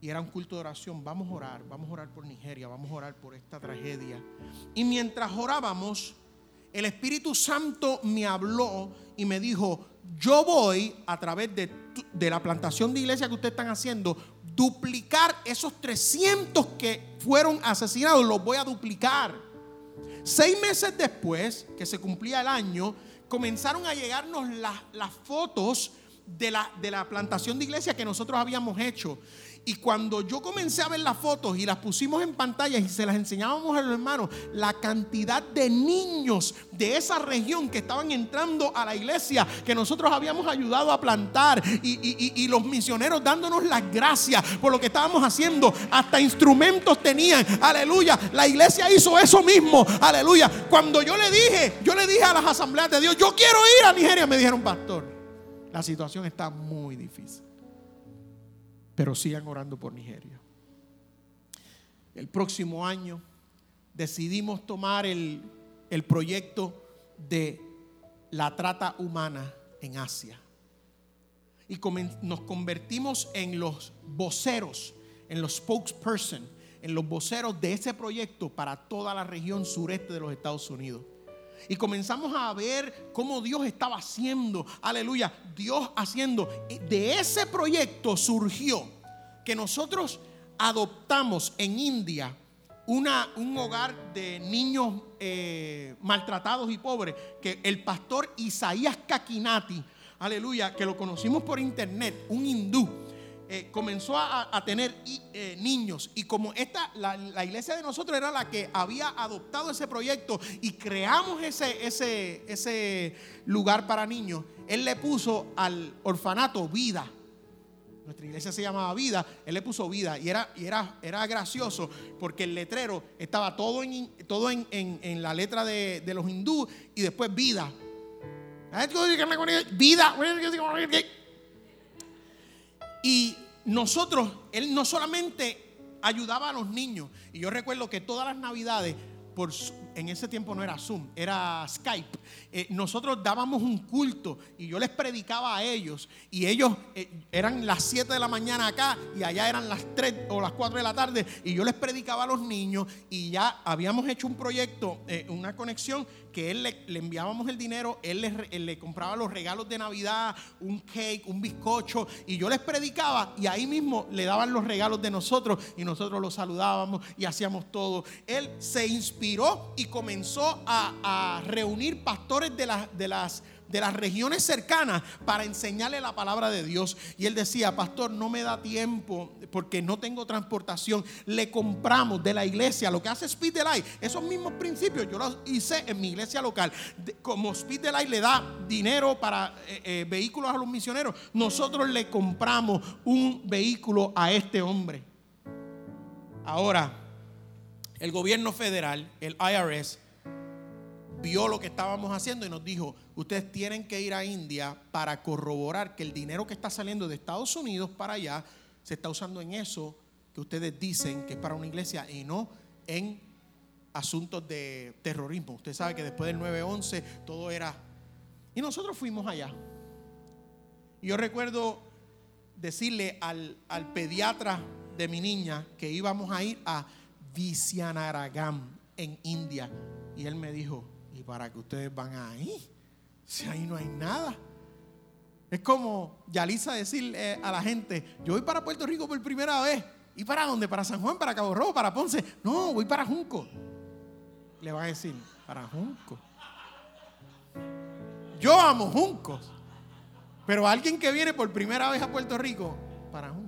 y era un culto de oración. Vamos a orar, vamos a orar por Nigeria, vamos a orar por esta tragedia. Y mientras orábamos, el Espíritu Santo me habló y me dijo, yo voy a través de, de la plantación de iglesia que ustedes están haciendo, duplicar esos 300 que fueron asesinados, los voy a duplicar. Seis meses después, que se cumplía el año, comenzaron a llegarnos las, las fotos de la, de la plantación de iglesia que nosotros habíamos hecho. Y cuando yo comencé a ver las fotos y las pusimos en pantalla y se las enseñábamos a los hermanos, la cantidad de niños de esa región que estaban entrando a la iglesia que nosotros habíamos ayudado a plantar y, los misioneros dándonos las gracias por lo que estábamos haciendo, hasta instrumentos tenían, aleluya. La iglesia hizo eso mismo, aleluya. Cuando yo le dije, yo le dije a las asambleas de Dios, yo quiero ir a Nigeria, me dijeron, pastor, la situación está muy difícil pero sigan orando por Nigeria. El próximo año decidimos tomar el, proyecto de la trata humana en Asia. Y nos convertimos en los voceros, en los spokesperson, en los voceros de ese proyecto para toda la región sureste de los Estados Unidos. Y comenzamos a ver cómo Dios estaba haciendo, aleluya, Dios haciendo. De ese proyecto surgió que nosotros adoptamos en India una, un hogar de niños eh, maltratados y pobres, que el pastor Isaías Kakinati, aleluya, que lo conocimos por internet, un hindú, eh, comenzó a, tener eh, niños y como esta, la, iglesia de nosotros era la que había adoptado ese proyecto y creamos ese, ese, ese lugar para niños, él le puso al orfanato vida. Nuestra iglesia se llamaba Vida, él le puso vida y era, y era, era gracioso porque el letrero estaba todo en, todo en, la letra de, de los hindú y después vida. Vida. Y nosotros, él no solamente ayudaba a los niños, y yo recuerdo que todas las navidades, por, en ese tiempo no era Zoom, era Skype. Eh, nosotros dábamos un culto y yo les predicaba a ellos y ellos eh, eran las 7 de la mañana acá y allá eran las 3 o las 4 de la tarde y yo les predicaba a los niños y ya habíamos hecho un proyecto, eh, una conexión que él le, enviábamos el dinero, él le, compraba los regalos de Navidad, un cake, un bizcocho, y yo les predicaba y ahí mismo le daban los regalos de nosotros y nosotros los saludábamos y hacíamos todo. Él se inspiró y comenzó a, reunir pastores de, las regiones cercanas para enseñarle la palabra de Dios. Y él decía, pastor, no me da tiempo porque no tengo transportación. Le compramos de la iglesia lo que hace Speed the Light. Esos mismos principios yo los hice en mi iglesia local. Como Speed the Light le da dinero para eh, eh, vehículos a los misioneros, nosotros le compramos un vehículo a este hombre. Ahora, el gobierno federal, el IRS, vio lo que estábamos haciendo y nos dijo, ustedes tienen que ir a India para corroborar que el dinero que está saliendo de Estados Unidos para allá se está usando en eso que ustedes dicen que es para una iglesia y no en asuntos de terrorismo. Usted sabe que después del 9-11 todo era... Y nosotros fuimos allá. Yo recuerdo decirle al, al pediatra de mi niña que íbamos a ir a Visyanaragam en India. Y él me dijo, ¿y para que ustedes van ahí? Si ahí no hay nada. Es como Yalisa decirle a la gente, yo voy para Puerto Rico por primera vez. ¿Y para dónde? ¿Para San Juan? ¿Para Cabo Rojo? ¿Para Ponce? No, voy para Junco. Le van a decir, para Junco. Yo amo Juncos. Pero alguien que viene por primera vez a Puerto Rico, para Junco.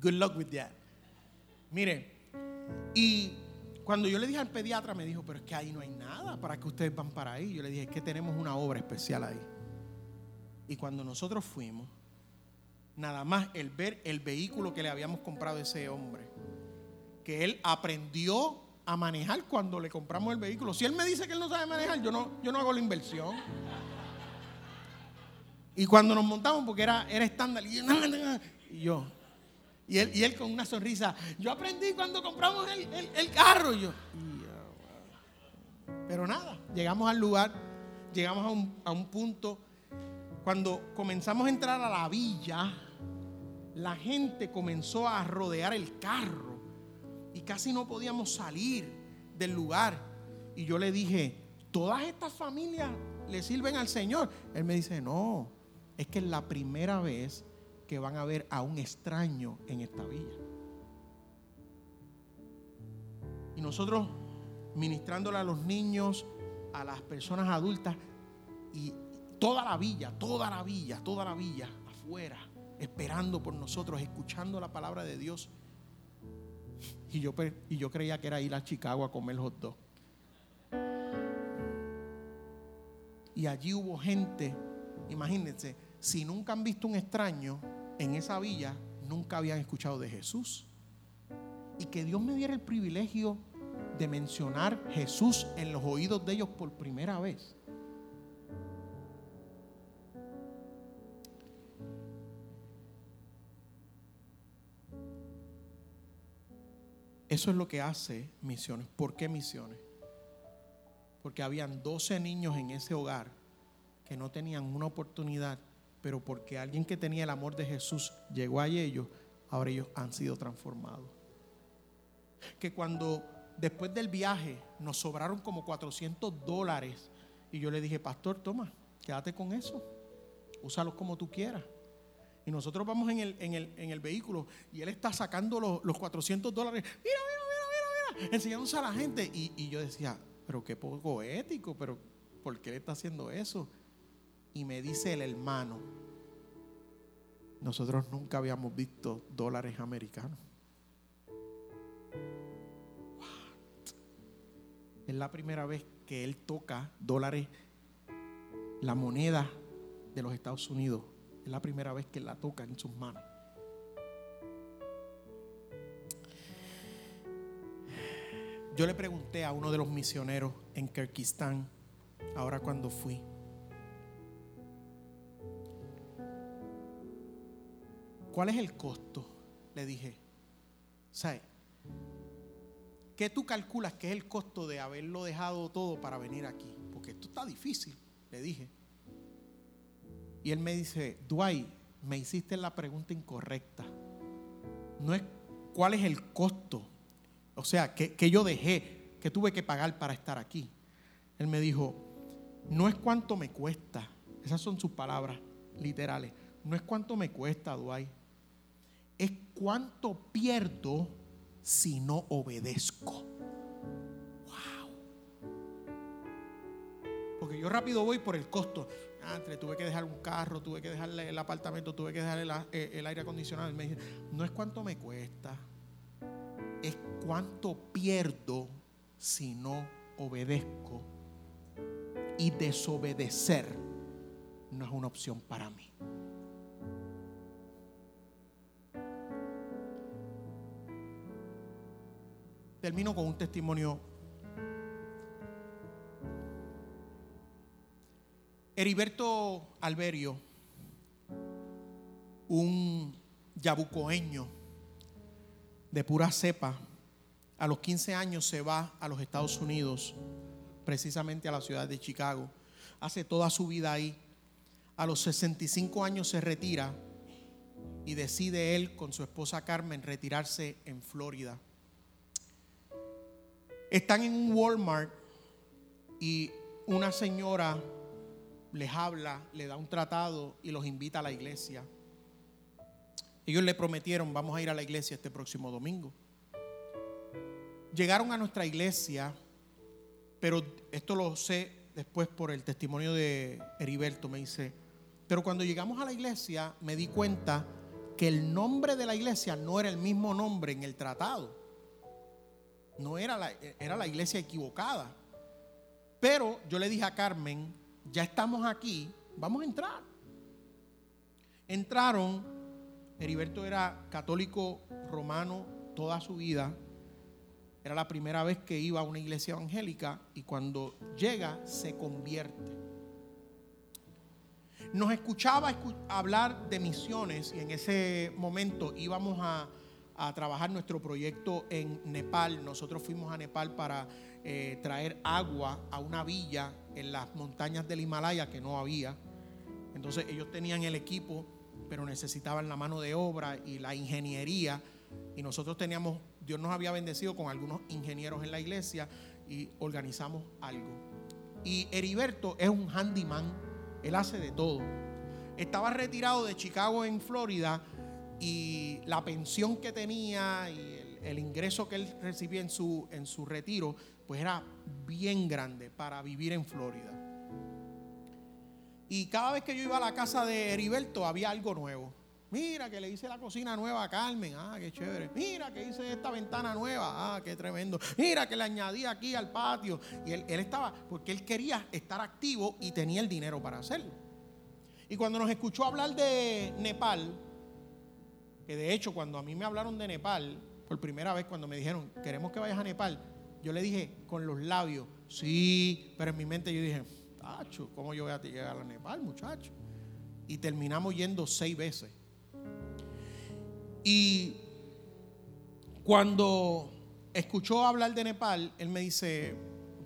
Good luck with that. Mire, y cuando yo le dije al pediatra, me dijo, pero es que ahí no hay nada para que ustedes van para ahí. Yo le dije, es que tenemos una obra especial ahí. Y cuando nosotros fuimos, nada más el ver el vehículo que le habíamos comprado a ese hombre, que él aprendió a manejar cuando le compramos el vehículo. Si él me dice que él no sabe manejar, yo no, yo no hago la inversión. Y cuando nos montamos, porque era, era estándar, y yo, y él, y él con una sonrisa, yo aprendí cuando compramos el, carro. yo, pero nada, llegamos al lugar, llegamos a un, a un punto. Cuando comenzamos a entrar a la villa, la gente comenzó a rodear el carro y casi no podíamos salir del lugar. Y yo le dije, ¿todas estas familias le sirven al Señor? Él me dice, no, es que es la primera vez que van a ver a un extraño en esta villa. Y nosotros ministrándole a los niños, a las personas adultas y toda la villa, toda la villa, toda la villa afuera, esperando por nosotros, escuchando la palabra de Dios. Y yo, y yo creía que era ir a Chicago a comer hot dog. Y allí hubo gente, imagínense, si nunca han visto un extraño, en esa villa nunca habían escuchado de Jesús. Y que Dios me diera el privilegio de mencionar Jesús en los oídos de ellos por primera vez. Eso es lo que hace misiones. ¿Por qué misiones? Porque habían 12 niños en ese hogar que no tenían una oportunidad pero porque alguien que tenía el amor de Jesús llegó a ellos, ahora ellos han sido transformados. Que cuando después del viaje nos sobraron como 400 dólares y yo le dije, pastor, toma, quédate con eso, úsalos como tú quieras. Y nosotros vamos en el, en el, vehículo y él está sacando los, los 400 dólares. Mira, mira, mira, mira, mira. Enseñándose a la gente. Y, y yo decía, pero qué poco ético, pero ¿por qué le está haciendo eso? Y me dice el hermano, nosotros nunca habíamos visto dólares americanos. Es la primera vez que él toca dólares, la moneda de los Estados Unidos. Es la primera vez que la toca en sus manos. Yo le pregunté a uno de los misioneros en Kirguistán, ahora cuando fui, ¿Cuál es el costo? Le dije. ¿Sabes? ¿Qué tú calculas que es el costo de haberlo dejado todo para venir aquí? Porque esto está difícil, le dije. Y él me dice, Dwight, me hiciste la pregunta incorrecta. No es cuál es el costo. O sea, que, que yo dejé, que tuve que pagar para estar aquí. Él me dijo, no es cuánto me cuesta. Esas son sus palabras literales. No es cuánto me cuesta, Dwight es cuánto pierdo si no obedezco. Wow. Porque yo rápido voy por el costo. Antes tuve que dejar un carro, tuve que dejarle el apartamento, tuve que dejarle eh, el, aire acondicionado. No es cuánto me cuesta, es cuánto pierdo si no obedezco. Y desobedecer no es una opción para mí. Termino con un testimonio. Heriberto Alberio, un yabucoeño de pura cepa, a los 15 años se va a los Estados Unidos, precisamente a la ciudad de Chicago. Hace toda su vida ahí. A los 65 años se retira y decide él con su esposa Carmen retirarse en Florida. Están en un Walmart y una señora les habla, le da un tratado y los invita a la iglesia. Ellos le prometieron, vamos a ir a la iglesia este próximo domingo. Llegaron a nuestra iglesia, pero esto lo sé después por el testimonio de Heriberto, me dice, pero cuando llegamos a la iglesia me di cuenta que el nombre de la iglesia no era el mismo nombre en el tratado no era la, era la iglesia equivocada. Pero yo le dije a Carmen, ya estamos aquí, vamos a entrar. Entraron, Heriberto era católico romano toda su vida, era la primera vez que iba a una iglesia evangélica y cuando llega se convierte. Nos escuchaba hablar de misiones y en ese momento íbamos a, a trabajar nuestro proyecto en Nepal. Nosotros fuimos a Nepal para eh, traer agua a una villa en las montañas del Himalaya que no había. Entonces ellos tenían el equipo, pero necesitaban la mano de obra y la ingeniería. Y nosotros teníamos, Dios nos había bendecido con algunos ingenieros en la iglesia y organizamos algo. Y Heriberto es un handyman, él hace de todo. Estaba retirado de Chicago en Florida y la pensión que tenía y el, ingreso que él recibía en su, en su retiro, pues era bien grande para vivir en Florida. Y cada vez que yo iba a la casa de Heriberto había algo nuevo. Mira que le hice la cocina nueva a Carmen, ah, qué chévere. Mira que hice esta ventana nueva, ah, qué tremendo. Mira que le añadí aquí al patio. Y él, él estaba, porque él quería estar activo y tenía el dinero para hacerlo. Y cuando nos escuchó hablar de Nepal, que de hecho cuando a mí me hablaron de Nepal, por primera vez cuando me dijeron, queremos que vayas a Nepal, yo le dije con los labios, sí, pero en mi mente yo dije, tacho, ¿cómo yo voy a llegar a Nepal, muchacho? Y terminamos yendo seis veces. Y cuando escuchó hablar de Nepal, él me dice,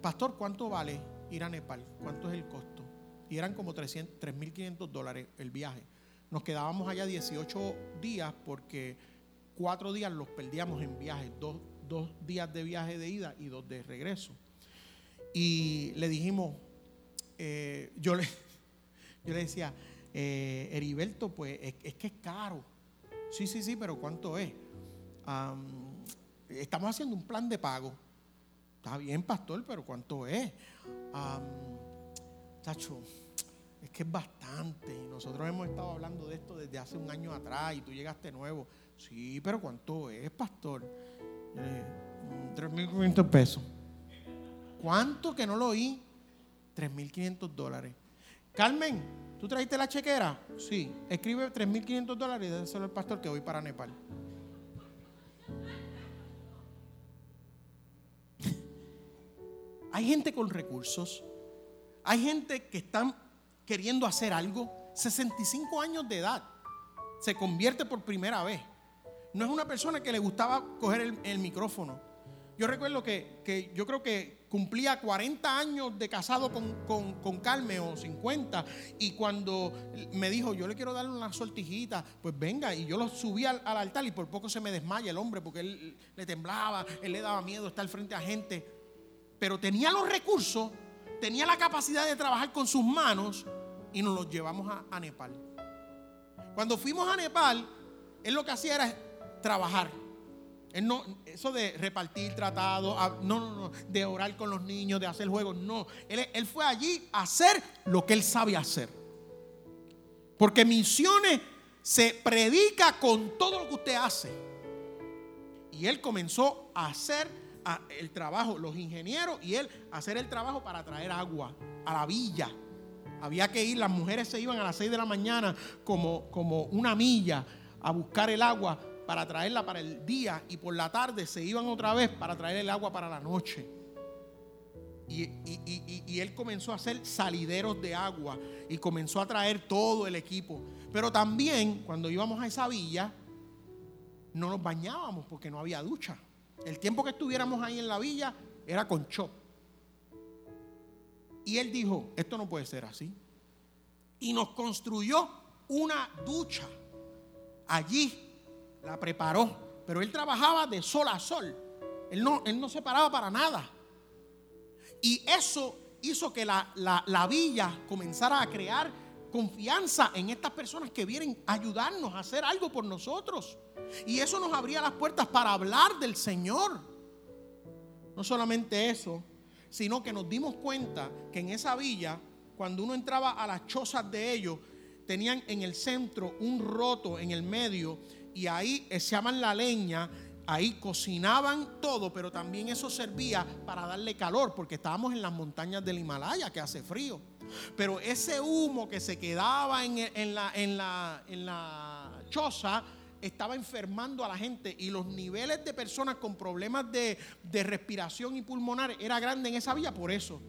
pastor, ¿cuánto vale ir a Nepal? ¿Cuánto es el costo? Y eran como 3.500 dólares el viaje. Nos quedábamos allá 18 días porque cuatro días los perdíamos en viaje, dos, días de viaje de ida y dos de regreso. Y le dijimos, eh, yo, le, (laughs) yo le decía, eh, Heriberto, pues es, que es caro. Sí, sí, sí, pero ¿cuánto es? estamos haciendo un plan de pago. Está bien, pastor, pero ¿cuánto es? Tacho, es que es bastante. Y nosotros hemos estado hablando de esto desde hace un año atrás y tú llegaste nuevo. Sí, pero ¿cuánto es, pastor? Eh, 3.500 pesos. ¿Cuánto que no lo oí? 3.500 dólares. Carmen, ¿tú trajiste la chequera? Sí. Escribe 3.500 dólares y déselo al pastor que voy para Nepal. (laughs) Hay gente con recursos. Hay gente que están queriendo hacer algo, 65 años de edad, se convierte por primera vez. No es una persona que le gustaba coger el, micrófono. Yo recuerdo que, yo creo que cumplía 40 años de casado con, con, Carmen o 50 y cuando me dijo yo le quiero darle una sortijita, pues venga y yo lo subí al, al, altar y por poco se me desmaya el hombre porque él le temblaba, él le daba miedo estar frente a gente, pero tenía los recursos, tenía la capacidad de trabajar con sus manos y nos los llevamos a, Nepal. Cuando fuimos a Nepal, él lo que hacía era trabajar. Eso de repartir tratados, no, no, no, de orar con los niños, de hacer juegos, no. Él, él fue allí a hacer lo que él sabe hacer. Porque misiones se predica con todo lo que usted hace. Y él comenzó a hacer el trabajo, los ingenieros y él hacer el trabajo para traer agua a la villa. Había que ir, las mujeres se iban a las 6 de la mañana como, como una milla a buscar el agua para traerla para el día y por la tarde se iban otra vez para traer el agua para la noche. Y, él comenzó a hacer salideros de agua y comenzó a traer todo el equipo. Pero también cuando íbamos a esa villa, no nos bañábamos porque no había ducha. El tiempo que estuviéramos ahí en la villa era con chop. Y él dijo, esto no puede ser así. Y nos construyó una ducha allí, la preparó. Pero él trabajaba de sol a sol. Él no, él no se paraba para nada. Y eso hizo que la, la, villa comenzara a crear confianza en estas personas que vienen a ayudarnos a hacer algo por nosotros. Y eso nos abría las puertas para hablar del Señor. No solamente eso, sino que nos dimos cuenta que en esa villa, cuando uno entraba a las chozas de ellos, tenían en el centro un roto en el medio y ahí echaban la leña Ahí cocinaban todo, pero también eso servía para darle calor, porque estábamos en las montañas del Himalaya, que hace frío. Pero ese humo que se quedaba en, la, en, la, en la choza estaba enfermando a la gente y los niveles de personas con problemas de, de respiración y pulmonar era grande en esa villa por eso.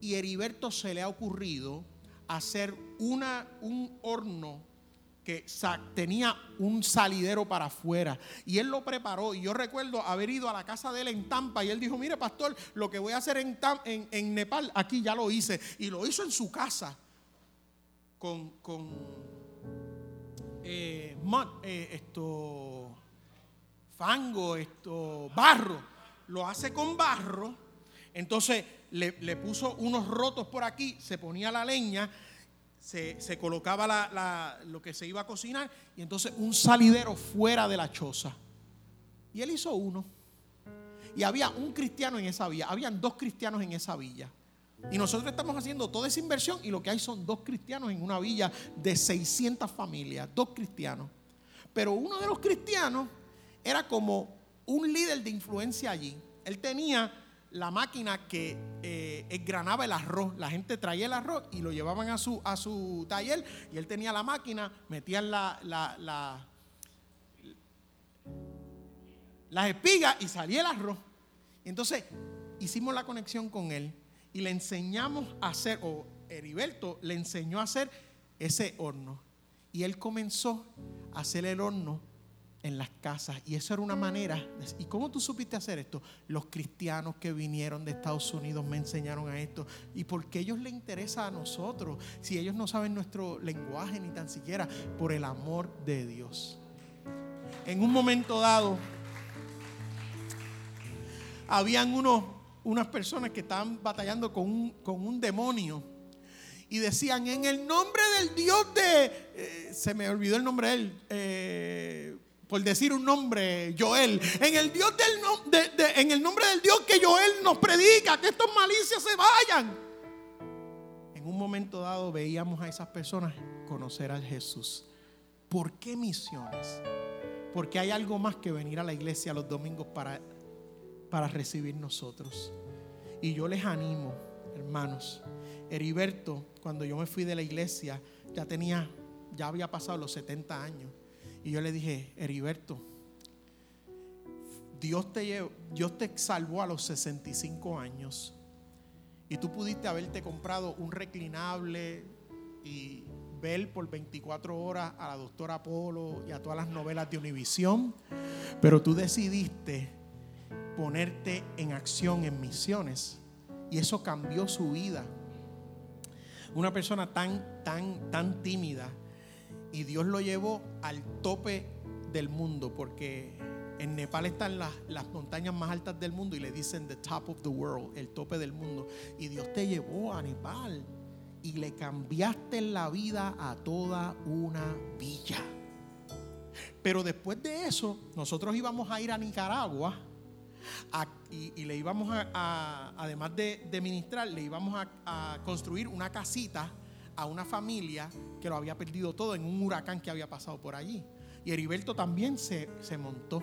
Y Heriberto se le ha ocurrido hacer una, un horno que tenía un salidero para afuera. Y él lo preparó. Y yo recuerdo haber ido a la casa de él en Tampa y él dijo, mire pastor, lo que voy a hacer en, en, Nepal, aquí ya lo hice y lo hizo en su casa con, con eh, eh, esto, fango, esto, barro, lo hace con barro, entonces le, le puso unos rotos por aquí, se ponía la leña se, colocaba lo que se iba a cocinar y entonces un salidero fuera de la choza. Y él hizo uno. Y había un cristiano en esa villa, habían dos cristianos en esa villa. Y nosotros estamos haciendo toda esa inversión y lo que hay son dos cristianos en una villa de 600 familias, dos cristianos. Pero uno de los cristianos era como un líder de influencia allí. Él tenía la máquina que eh, granaba el arroz. La gente traía el arroz y lo llevaban a su, a su taller y él tenía la máquina, metían la, la, las espigas y salía el arroz. Entonces hicimos la conexión con él y le enseñamos a hacer, o Heriberto le enseñó a hacer ese horno. Y él comenzó a hacer el horno en las casas. Y eso era una manera. ¿Y cómo tú supiste hacer esto? Los cristianos que vinieron de Estados Unidos me enseñaron a esto. ¿Y por qué ellos les interesa a nosotros? Si ellos no saben nuestro lenguaje ni tan siquiera, por el amor de Dios. En un momento dado, habían unos, unas personas que estaban batallando con un, con un demonio y decían en el nombre del Dios de, eh, se me olvidó el nombre de él, eh, por decir un nombre, Joel, en el, Dios del en el nombre del Dios que Joel nos predica, que estos malicias se vayan. En un momento dado veíamos a esas personas conocer al Jesús. ¿Por qué misiones? Porque hay algo más que venir a la iglesia los domingos para, para recibir nosotros. Y yo les animo, hermanos. Heriberto, cuando yo me fui de la iglesia, ya tenía, ya había pasado los 70 años. Y yo le dije, Heriberto, Dios te, Dios te salvó a los 65 años. Y tú pudiste haberte comprado un reclinable y ver por 24 horas a la doctora Polo y a todas las novelas de Univisión, pero tú decidiste ponerte en acción en misiones. Y eso cambió su vida. Una persona tan, tan, tan tímida y Dios lo llevó al tope del mundo, porque en Nepal están las, las, montañas más altas del mundo y le dicen the top of the world, el tope del mundo. Y Dios te llevó a Nepal y le cambiaste la vida a toda una villa. Pero después de eso, nosotros íbamos a ir a Nicaragua y, le íbamos a, además de, ministrar, le íbamos a, construir una casita a una familia que lo había perdido todo en un huracán que había pasado por allí. Y Heriberto también se, se montó.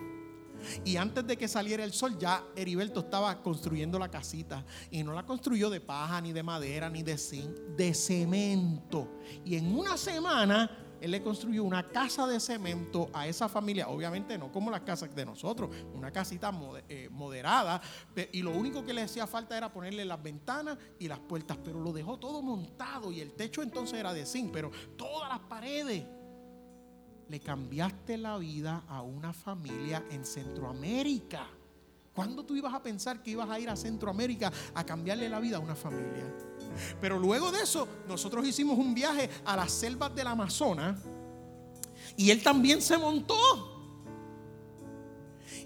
Y antes de que saliera el sol, ya Heriberto estaba construyendo la casita. Y no la construyó de paja, ni de madera, ni de zinc, de cemento. Y en una semana él le construyó una casa de cemento a esa familia, obviamente no como las casas de nosotros, una casita eh, moderada, y lo único que le hacía falta era ponerle las ventanas y las puertas, pero lo dejó todo montado y el techo entonces era de zinc, pero todas las paredes. Le cambiaste la vida a una familia en Centroamérica. ¿Cuándo tú ibas a pensar que ibas a ir a Centroamérica a cambiarle la vida a una familia? Pero luego de eso, nosotros hicimos un viaje a las selvas del Amazonas y él también se montó.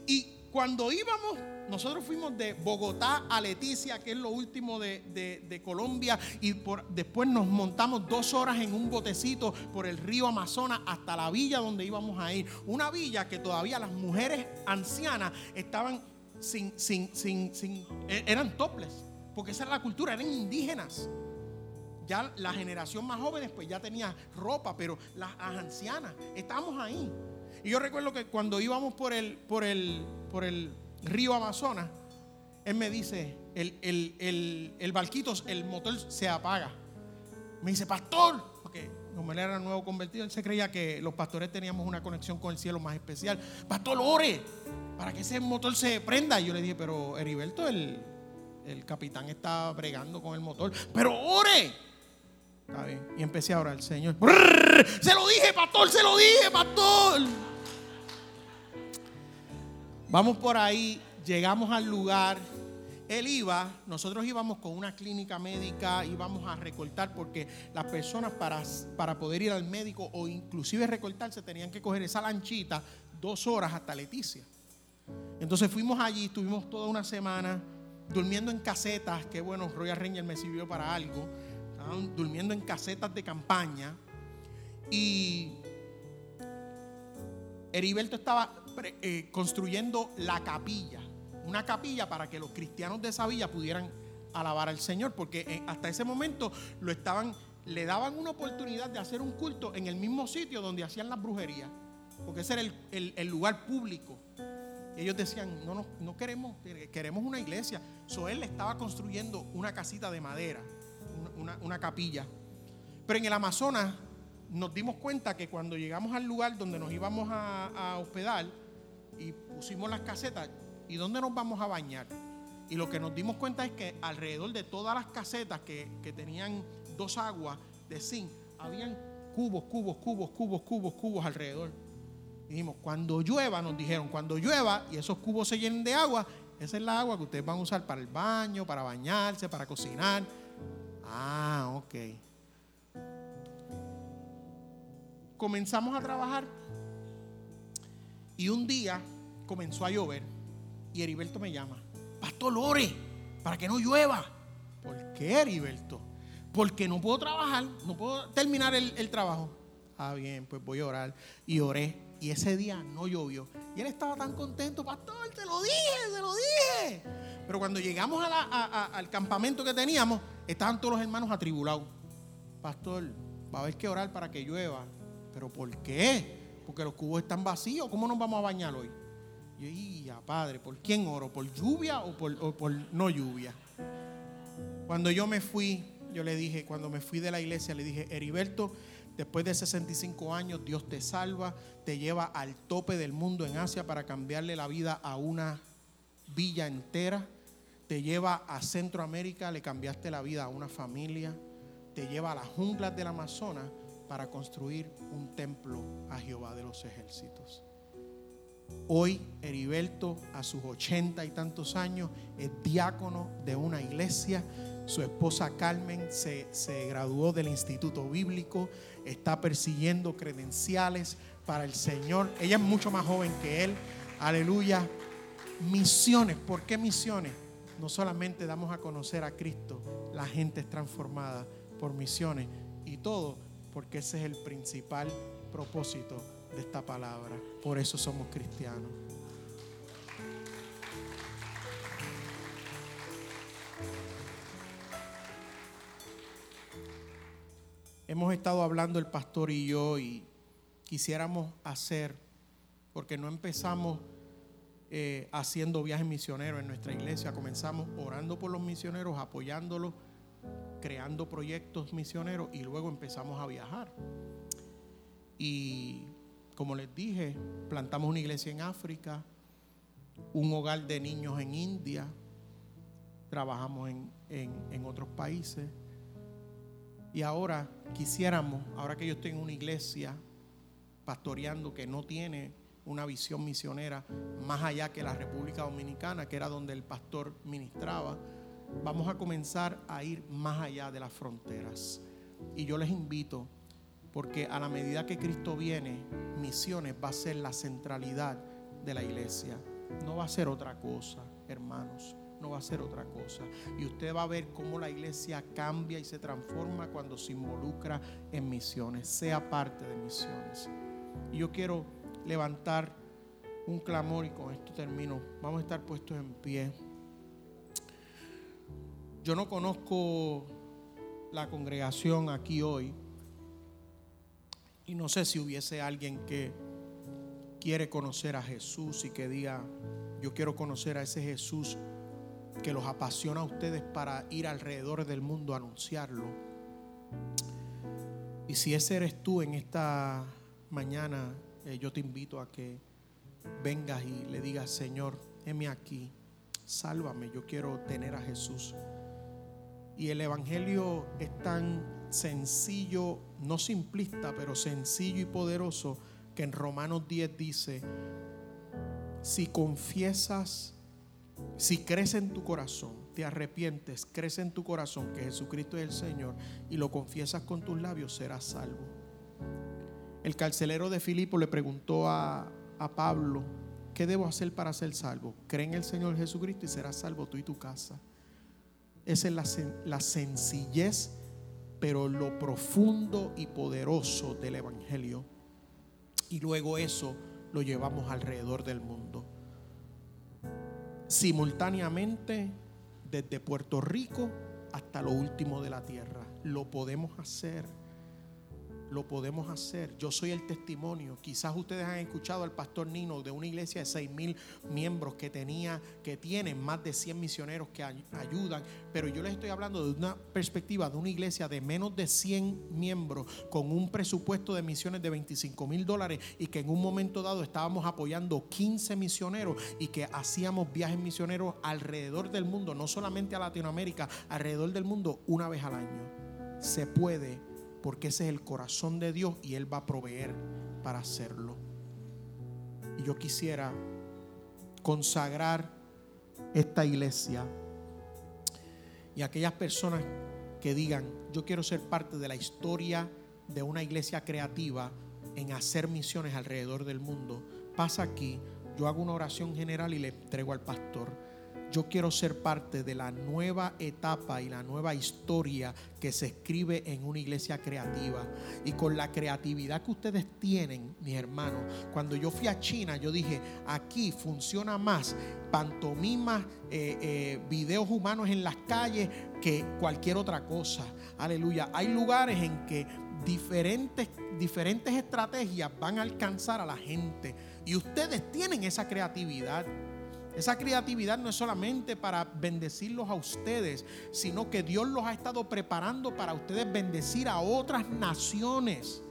Y cuando íbamos, nosotros fuimos de Bogotá a Leticia, que es lo último de, Colombia, y después nos montamos dos horas en un botecito por el río Amazonas hasta la villa donde íbamos a ir. Una villa que todavía las mujeres ancianas estaban sin, sin, sin, sin e-, eran toples porque esa era la cultura, eran indígenas. Ya la generación más jóvenes pues ya tenía ropa, pero las, ancianas, estábamos ahí. Y yo recuerdo que cuando íbamos por el, por el, por el río Amazonas, él me dice, el, el, el, barquito, el motor se apaga. Me dice, pastor, porque como él era nuevo convertido, él se creía que los pastores teníamos una conexión con el cielo más especial. Pastor, ore para que ese motor se prenda. Y yo le dije, pero Heriberto, el, el capitán está bregando con el motor. Pero ore. Está bien. Y empecé a orar, Señor. Se lo dije, pastor, se lo dije, pastor. Vamos por ahí, llegamos al lugar. Él iba, nosotros íbamos con una clínica médica, íbamos a recortar porque las personas para, para poder ir al médico o inclusive recortarse tenían que coger esa lanchita dos horas hasta Leticia. Entonces fuimos allí, estuvimos toda una semana durmiendo en casetas, que bueno, Royal Ranger me sirvió para algo. Estaban durmiendo en casetas de campaña. Y Heriberto estaba eh, construyendo la capilla. Una capilla para que los cristianos de esa villa pudieran alabar al Señor. Porque eh, hasta ese momento lo estaban, le daban una oportunidad de hacer un culto en el mismo sitio donde hacían las brujerías. Porque ese era el lugar público ellos decían, no, no, no queremos, queremos una iglesia. So él estaba construyendo una casita de madera, una, capilla. Pero en el Amazonas nos dimos cuenta que cuando llegamos al lugar donde nos íbamos a, hospedar y pusimos las casetas, ¿y dónde nos vamos a bañar? Y lo que nos dimos cuenta es que alrededor de todas las casetas que, que tenían dos aguas de zinc, habían cubos, cubos, cubos, cubos, cubos, cubos alrededor. Dijimos, cuando llueva, nos dijeron, cuando llueva y esos cubos se llenen de agua, esa es la agua que ustedes van a usar para el baño, para bañarse, para cocinar. Ah, ok. Comenzamos a trabajar y un día comenzó a llover y Heriberto me llama, Pastor Lore, para que no llueva. ¿Por qué, Heriberto? Porque no puedo trabajar, no puedo terminar el, el trabajo. Ah, bien, pues voy a orar. Y oré y ese día no llovió. Y él estaba tan contento, pastor, te lo dije, te lo dije. Pero cuando llegamos al campamento que teníamos, estaban todos los hermanos atribulados. Pastor, va a haber que orar para que llueva. ¿Pero por qué? Porque los cubos están vacíos. ¿Cómo nos vamos a bañar hoy? Y yo, ya, padre, ¿por quién oro? ¿Por lluvia o por, o por no lluvia? Cuando yo me fui, yo le dije, cuando me fui de la iglesia, le dije, Heriberto, Después de 65 años, Dios te salva, te lleva al tope del mundo en Asia para cambiarle la vida a una villa entera. Te lleva a Centroamérica, le cambiaste la vida a una familia. Te lleva a las junglas del Amazonas para construir un templo a Jehová de los ejércitos. Hoy Heriberto, a sus ochenta y tantos años, es diácono de una iglesia. Su esposa Carmen se, se graduó del Instituto Bíblico está persiguiendo credenciales para el Señor. Ella es mucho más joven que él. Aleluya. Misiones. ¿Por qué misiones? No solamente damos a conocer a Cristo, la gente es transformada por misiones y todo porque ese es el principal propósito de esta palabra. Por eso somos cristianos. Hemos estado hablando el pastor y yo y quisiéramos hacer, porque no empezamos eh, haciendo viajes misioneros en nuestra iglesia, comenzamos orando por los misioneros, apoyándolos, creando proyectos misioneros y luego empezamos a viajar. Y como les dije, plantamos una iglesia en África, un hogar de niños en India, trabajamos en, en otros países. Y ahora quisiéramos, ahora que yo estoy en una iglesia pastoreando que no tiene una visión misionera más allá que la República Dominicana, que era donde el pastor ministraba, vamos a comenzar a ir más allá de las fronteras. Y yo les invito, porque a la medida que Cristo viene, misiones va a ser la centralidad de la iglesia. No va a ser otra cosa, hermanos no va a ser otra cosa. Y usted va a ver cómo la iglesia cambia y se transforma cuando se involucra en misiones, sea parte de misiones. Y yo quiero levantar un clamor y con esto termino. Vamos a estar puestos en pie. Yo no conozco la congregación aquí hoy y no sé si hubiese alguien que quiere conocer a Jesús y que diga, yo quiero conocer a ese Jesús que los apasiona a ustedes para ir alrededor del mundo a anunciarlo. Y si ese eres tú en esta mañana, eh, yo te invito a que vengas y le digas, Señor, heme aquí, sálvame, yo quiero tener a Jesús. Y el Evangelio es tan sencillo, no simplista, pero sencillo y poderoso, que en Romanos 10 dice, si confiesas si crece en tu corazón, te arrepientes, crece en tu corazón que Jesucristo es el Señor y lo confiesas con tus labios, serás salvo. El carcelero de Filipo le preguntó a, Pablo, ¿qué debo hacer para ser salvo? Cree en el Señor Jesucristo y serás salvo tú y tu casa. Esa es la, la sencillez, pero lo profundo y poderoso del Evangelio. Y luego eso lo llevamos alrededor del mundo simultáneamente desde Puerto Rico hasta lo último de la tierra. Lo podemos hacer lo podemos hacer. Yo soy el testimonio. Quizás ustedes han escuchado al pastor Nino de una iglesia de 6 mil miembros que tenía, que tienen más de 100 misioneros que ayudan. Pero yo les estoy hablando de una perspectiva de una iglesia de menos de 100 miembros con un presupuesto de misiones de 25 mil dólares y que en un momento dado estábamos apoyando 15 misioneros y que hacíamos viajes misioneros alrededor del mundo, no solamente a Latinoamérica, alrededor del mundo una vez al año. Se puede porque ese es el corazón de Dios y Él va a proveer para hacerlo. Y yo quisiera consagrar esta iglesia y aquellas personas que digan, yo quiero ser parte de la historia de una iglesia creativa en hacer misiones alrededor del mundo, pasa aquí, yo hago una oración general y le entrego al pastor yo quiero ser parte de la nueva etapa y la nueva historia que se escribe en una iglesia creativa. Y con la creatividad que ustedes tienen, mis hermanos, cuando yo fui a China, yo dije, aquí funciona más pantomimas, eh, eh, videos humanos en las calles que cualquier otra cosa. Aleluya. Hay lugares en que diferentes, diferentes estrategias van a alcanzar a la gente. Y ustedes tienen esa creatividad. Esa creatividad no es solamente para bendecirlos a ustedes, sino que Dios los ha estado preparando para ustedes bendecir a otras naciones.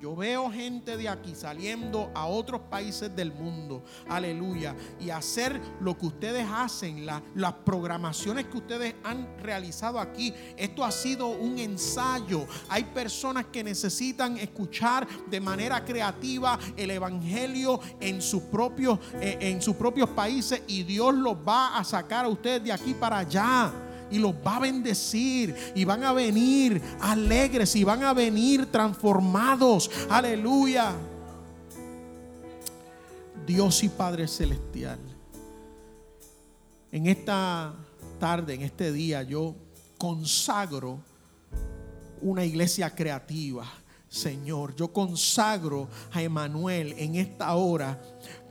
Yo veo gente de aquí saliendo a otros países del mundo, aleluya, y hacer lo que ustedes hacen, las programaciones que ustedes han realizado aquí. Esto ha sido un ensayo. Hay personas que necesitan escuchar de manera creativa el Evangelio en sus propios, eh, en sus propios países y Dios los va a sacar a ustedes de aquí para allá y los va a bendecir y van a venir alegres y van a venir transformados. Aleluya. Dios y Padre Celestial. En esta tarde, en este día, yo consagro una iglesia creativa. Señor. Yo consagro a Emanuel en esta hora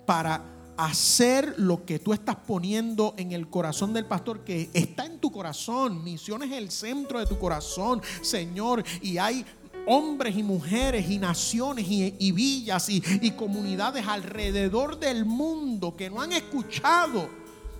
para hacer lo que tú estás poniendo en el corazón del pastor, que está en tu corazón. Misión es el centro de tu corazón, Señor. Y hay hombres y mujeres y naciones y, villas y, y comunidades alrededor del mundo que no han escuchado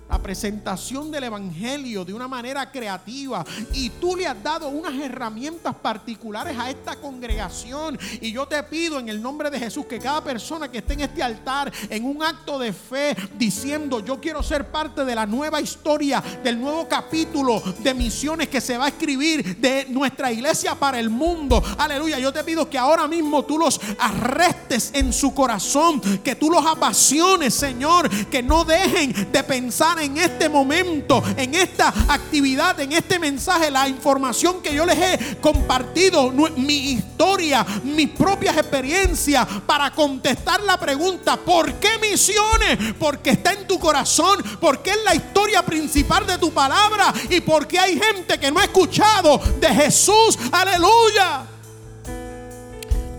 la presentación del Evangelio de una manera creativa y tú le has dado unas herramientas particulares a esta congregación. Y yo te pido en el nombre de Jesús que cada persona que esté en este altar en un acto de fe diciendo yo quiero ser parte de la nueva historia, del nuevo capítulo de misiones que se va a escribir de nuestra iglesia para el mundo, aleluya, yo te pido que ahora mismo tú los arrestes en su corazón, que tú los apasiones Señor, que no dejen de pensar en este momento, en esta actividad, en este mensaje, la información que yo les he compartido, mi historia, mis propias experiencias, para contestar la pregunta, ¿por qué misiones? Porque está en tu corazón, porque es la historia principal de tu palabra y porque hay gente que no ha escuchado de Jesús. Aleluya.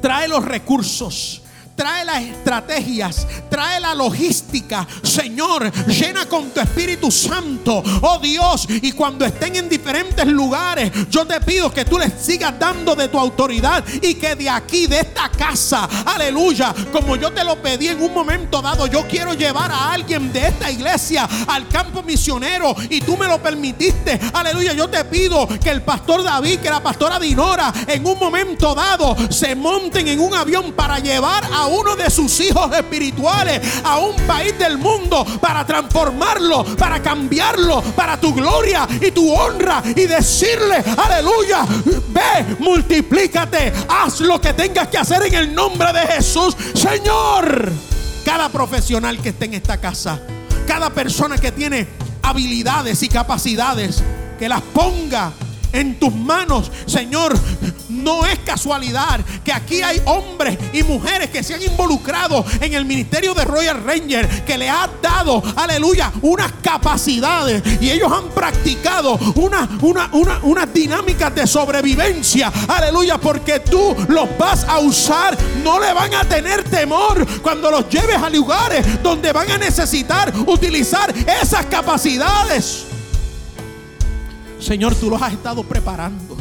Trae los recursos trae las estrategias, trae la logística. Señor, llena con tu Espíritu Santo, oh Dios, y cuando estén en diferentes lugares, yo te pido que tú les sigas dando de tu autoridad y que de aquí, de esta casa, aleluya, como yo te lo pedí en un momento dado, yo quiero llevar a alguien de esta iglesia al campo misionero y tú me lo permitiste, aleluya, yo te pido que el pastor David, que la pastora Dinora, en un momento dado se monten en un avión para llevar a uno de sus hijos espirituales a un país del mundo para transformarlo, para cambiarlo, para tu gloria y tu honra y decirle, aleluya, ve, multiplícate, haz lo que tengas que hacer en el nombre de Jesús, Señor. Cada profesional que esté en esta casa, cada persona que tiene habilidades y capacidades, que las ponga en tus manos, Señor. No es casualidad que aquí hay hombres y mujeres que se han involucrado en el ministerio de Royal Ranger, que le ha dado, aleluya, unas capacidades y ellos han practicado una, una, una, unas dinámicas de sobrevivencia, aleluya, porque tú los vas a usar, no le van a tener temor cuando los lleves a lugares donde van a necesitar utilizar esas capacidades. Señor, tú los has estado preparando.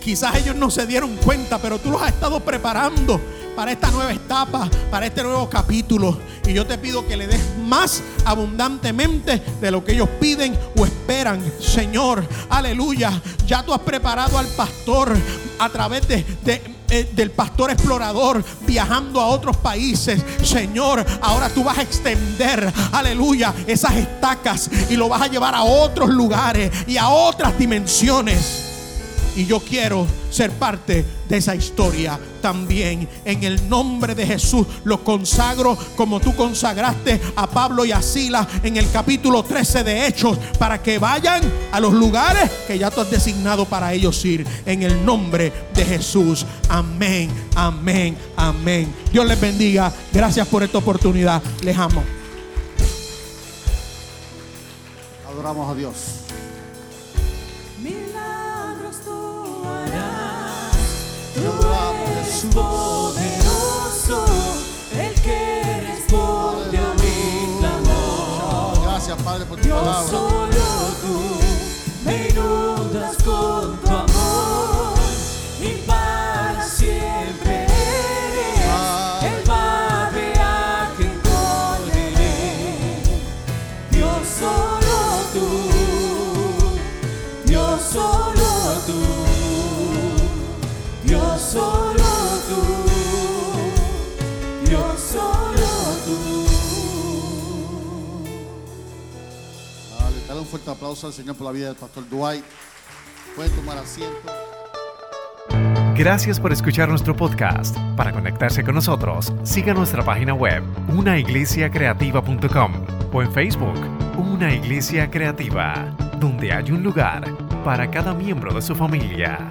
Quizás ellos no se dieron cuenta, pero tú los has estado preparando para esta nueva etapa, para este nuevo capítulo. Y yo te pido que le des más abundantemente de lo que ellos piden o esperan. Señor, aleluya. Ya tú has preparado al pastor a través de, eh, del pastor explorador viajando a otros países. Señor, ahora tú vas a extender, aleluya, esas estacas y lo vas a llevar a otros lugares y a otras dimensiones. Y yo quiero ser parte de esa historia también. En el nombre de Jesús lo consagro como tú consagraste a Pablo y a Sila en el capítulo 13 de Hechos para que vayan a los lugares que ya tú has designado para ellos ir. En el nombre de Jesús. Amén, amén, amén. Dios les bendiga. Gracias por esta oportunidad. Les amo. Adoramos a Dios. Poderoso, el que responde a mi clamor. Gracias, Padre, por tu palabra. Solo tú me inundas con fuerte aplauso al Señor por la vida del pastor Dwight. Pueden tomar asiento. Gracias por escuchar nuestro podcast. Para conectarse con nosotros, siga nuestra página web, unaiglesiacreativa.com o en Facebook, Una Iglesia Creativa, donde hay un lugar para cada miembro de su familia.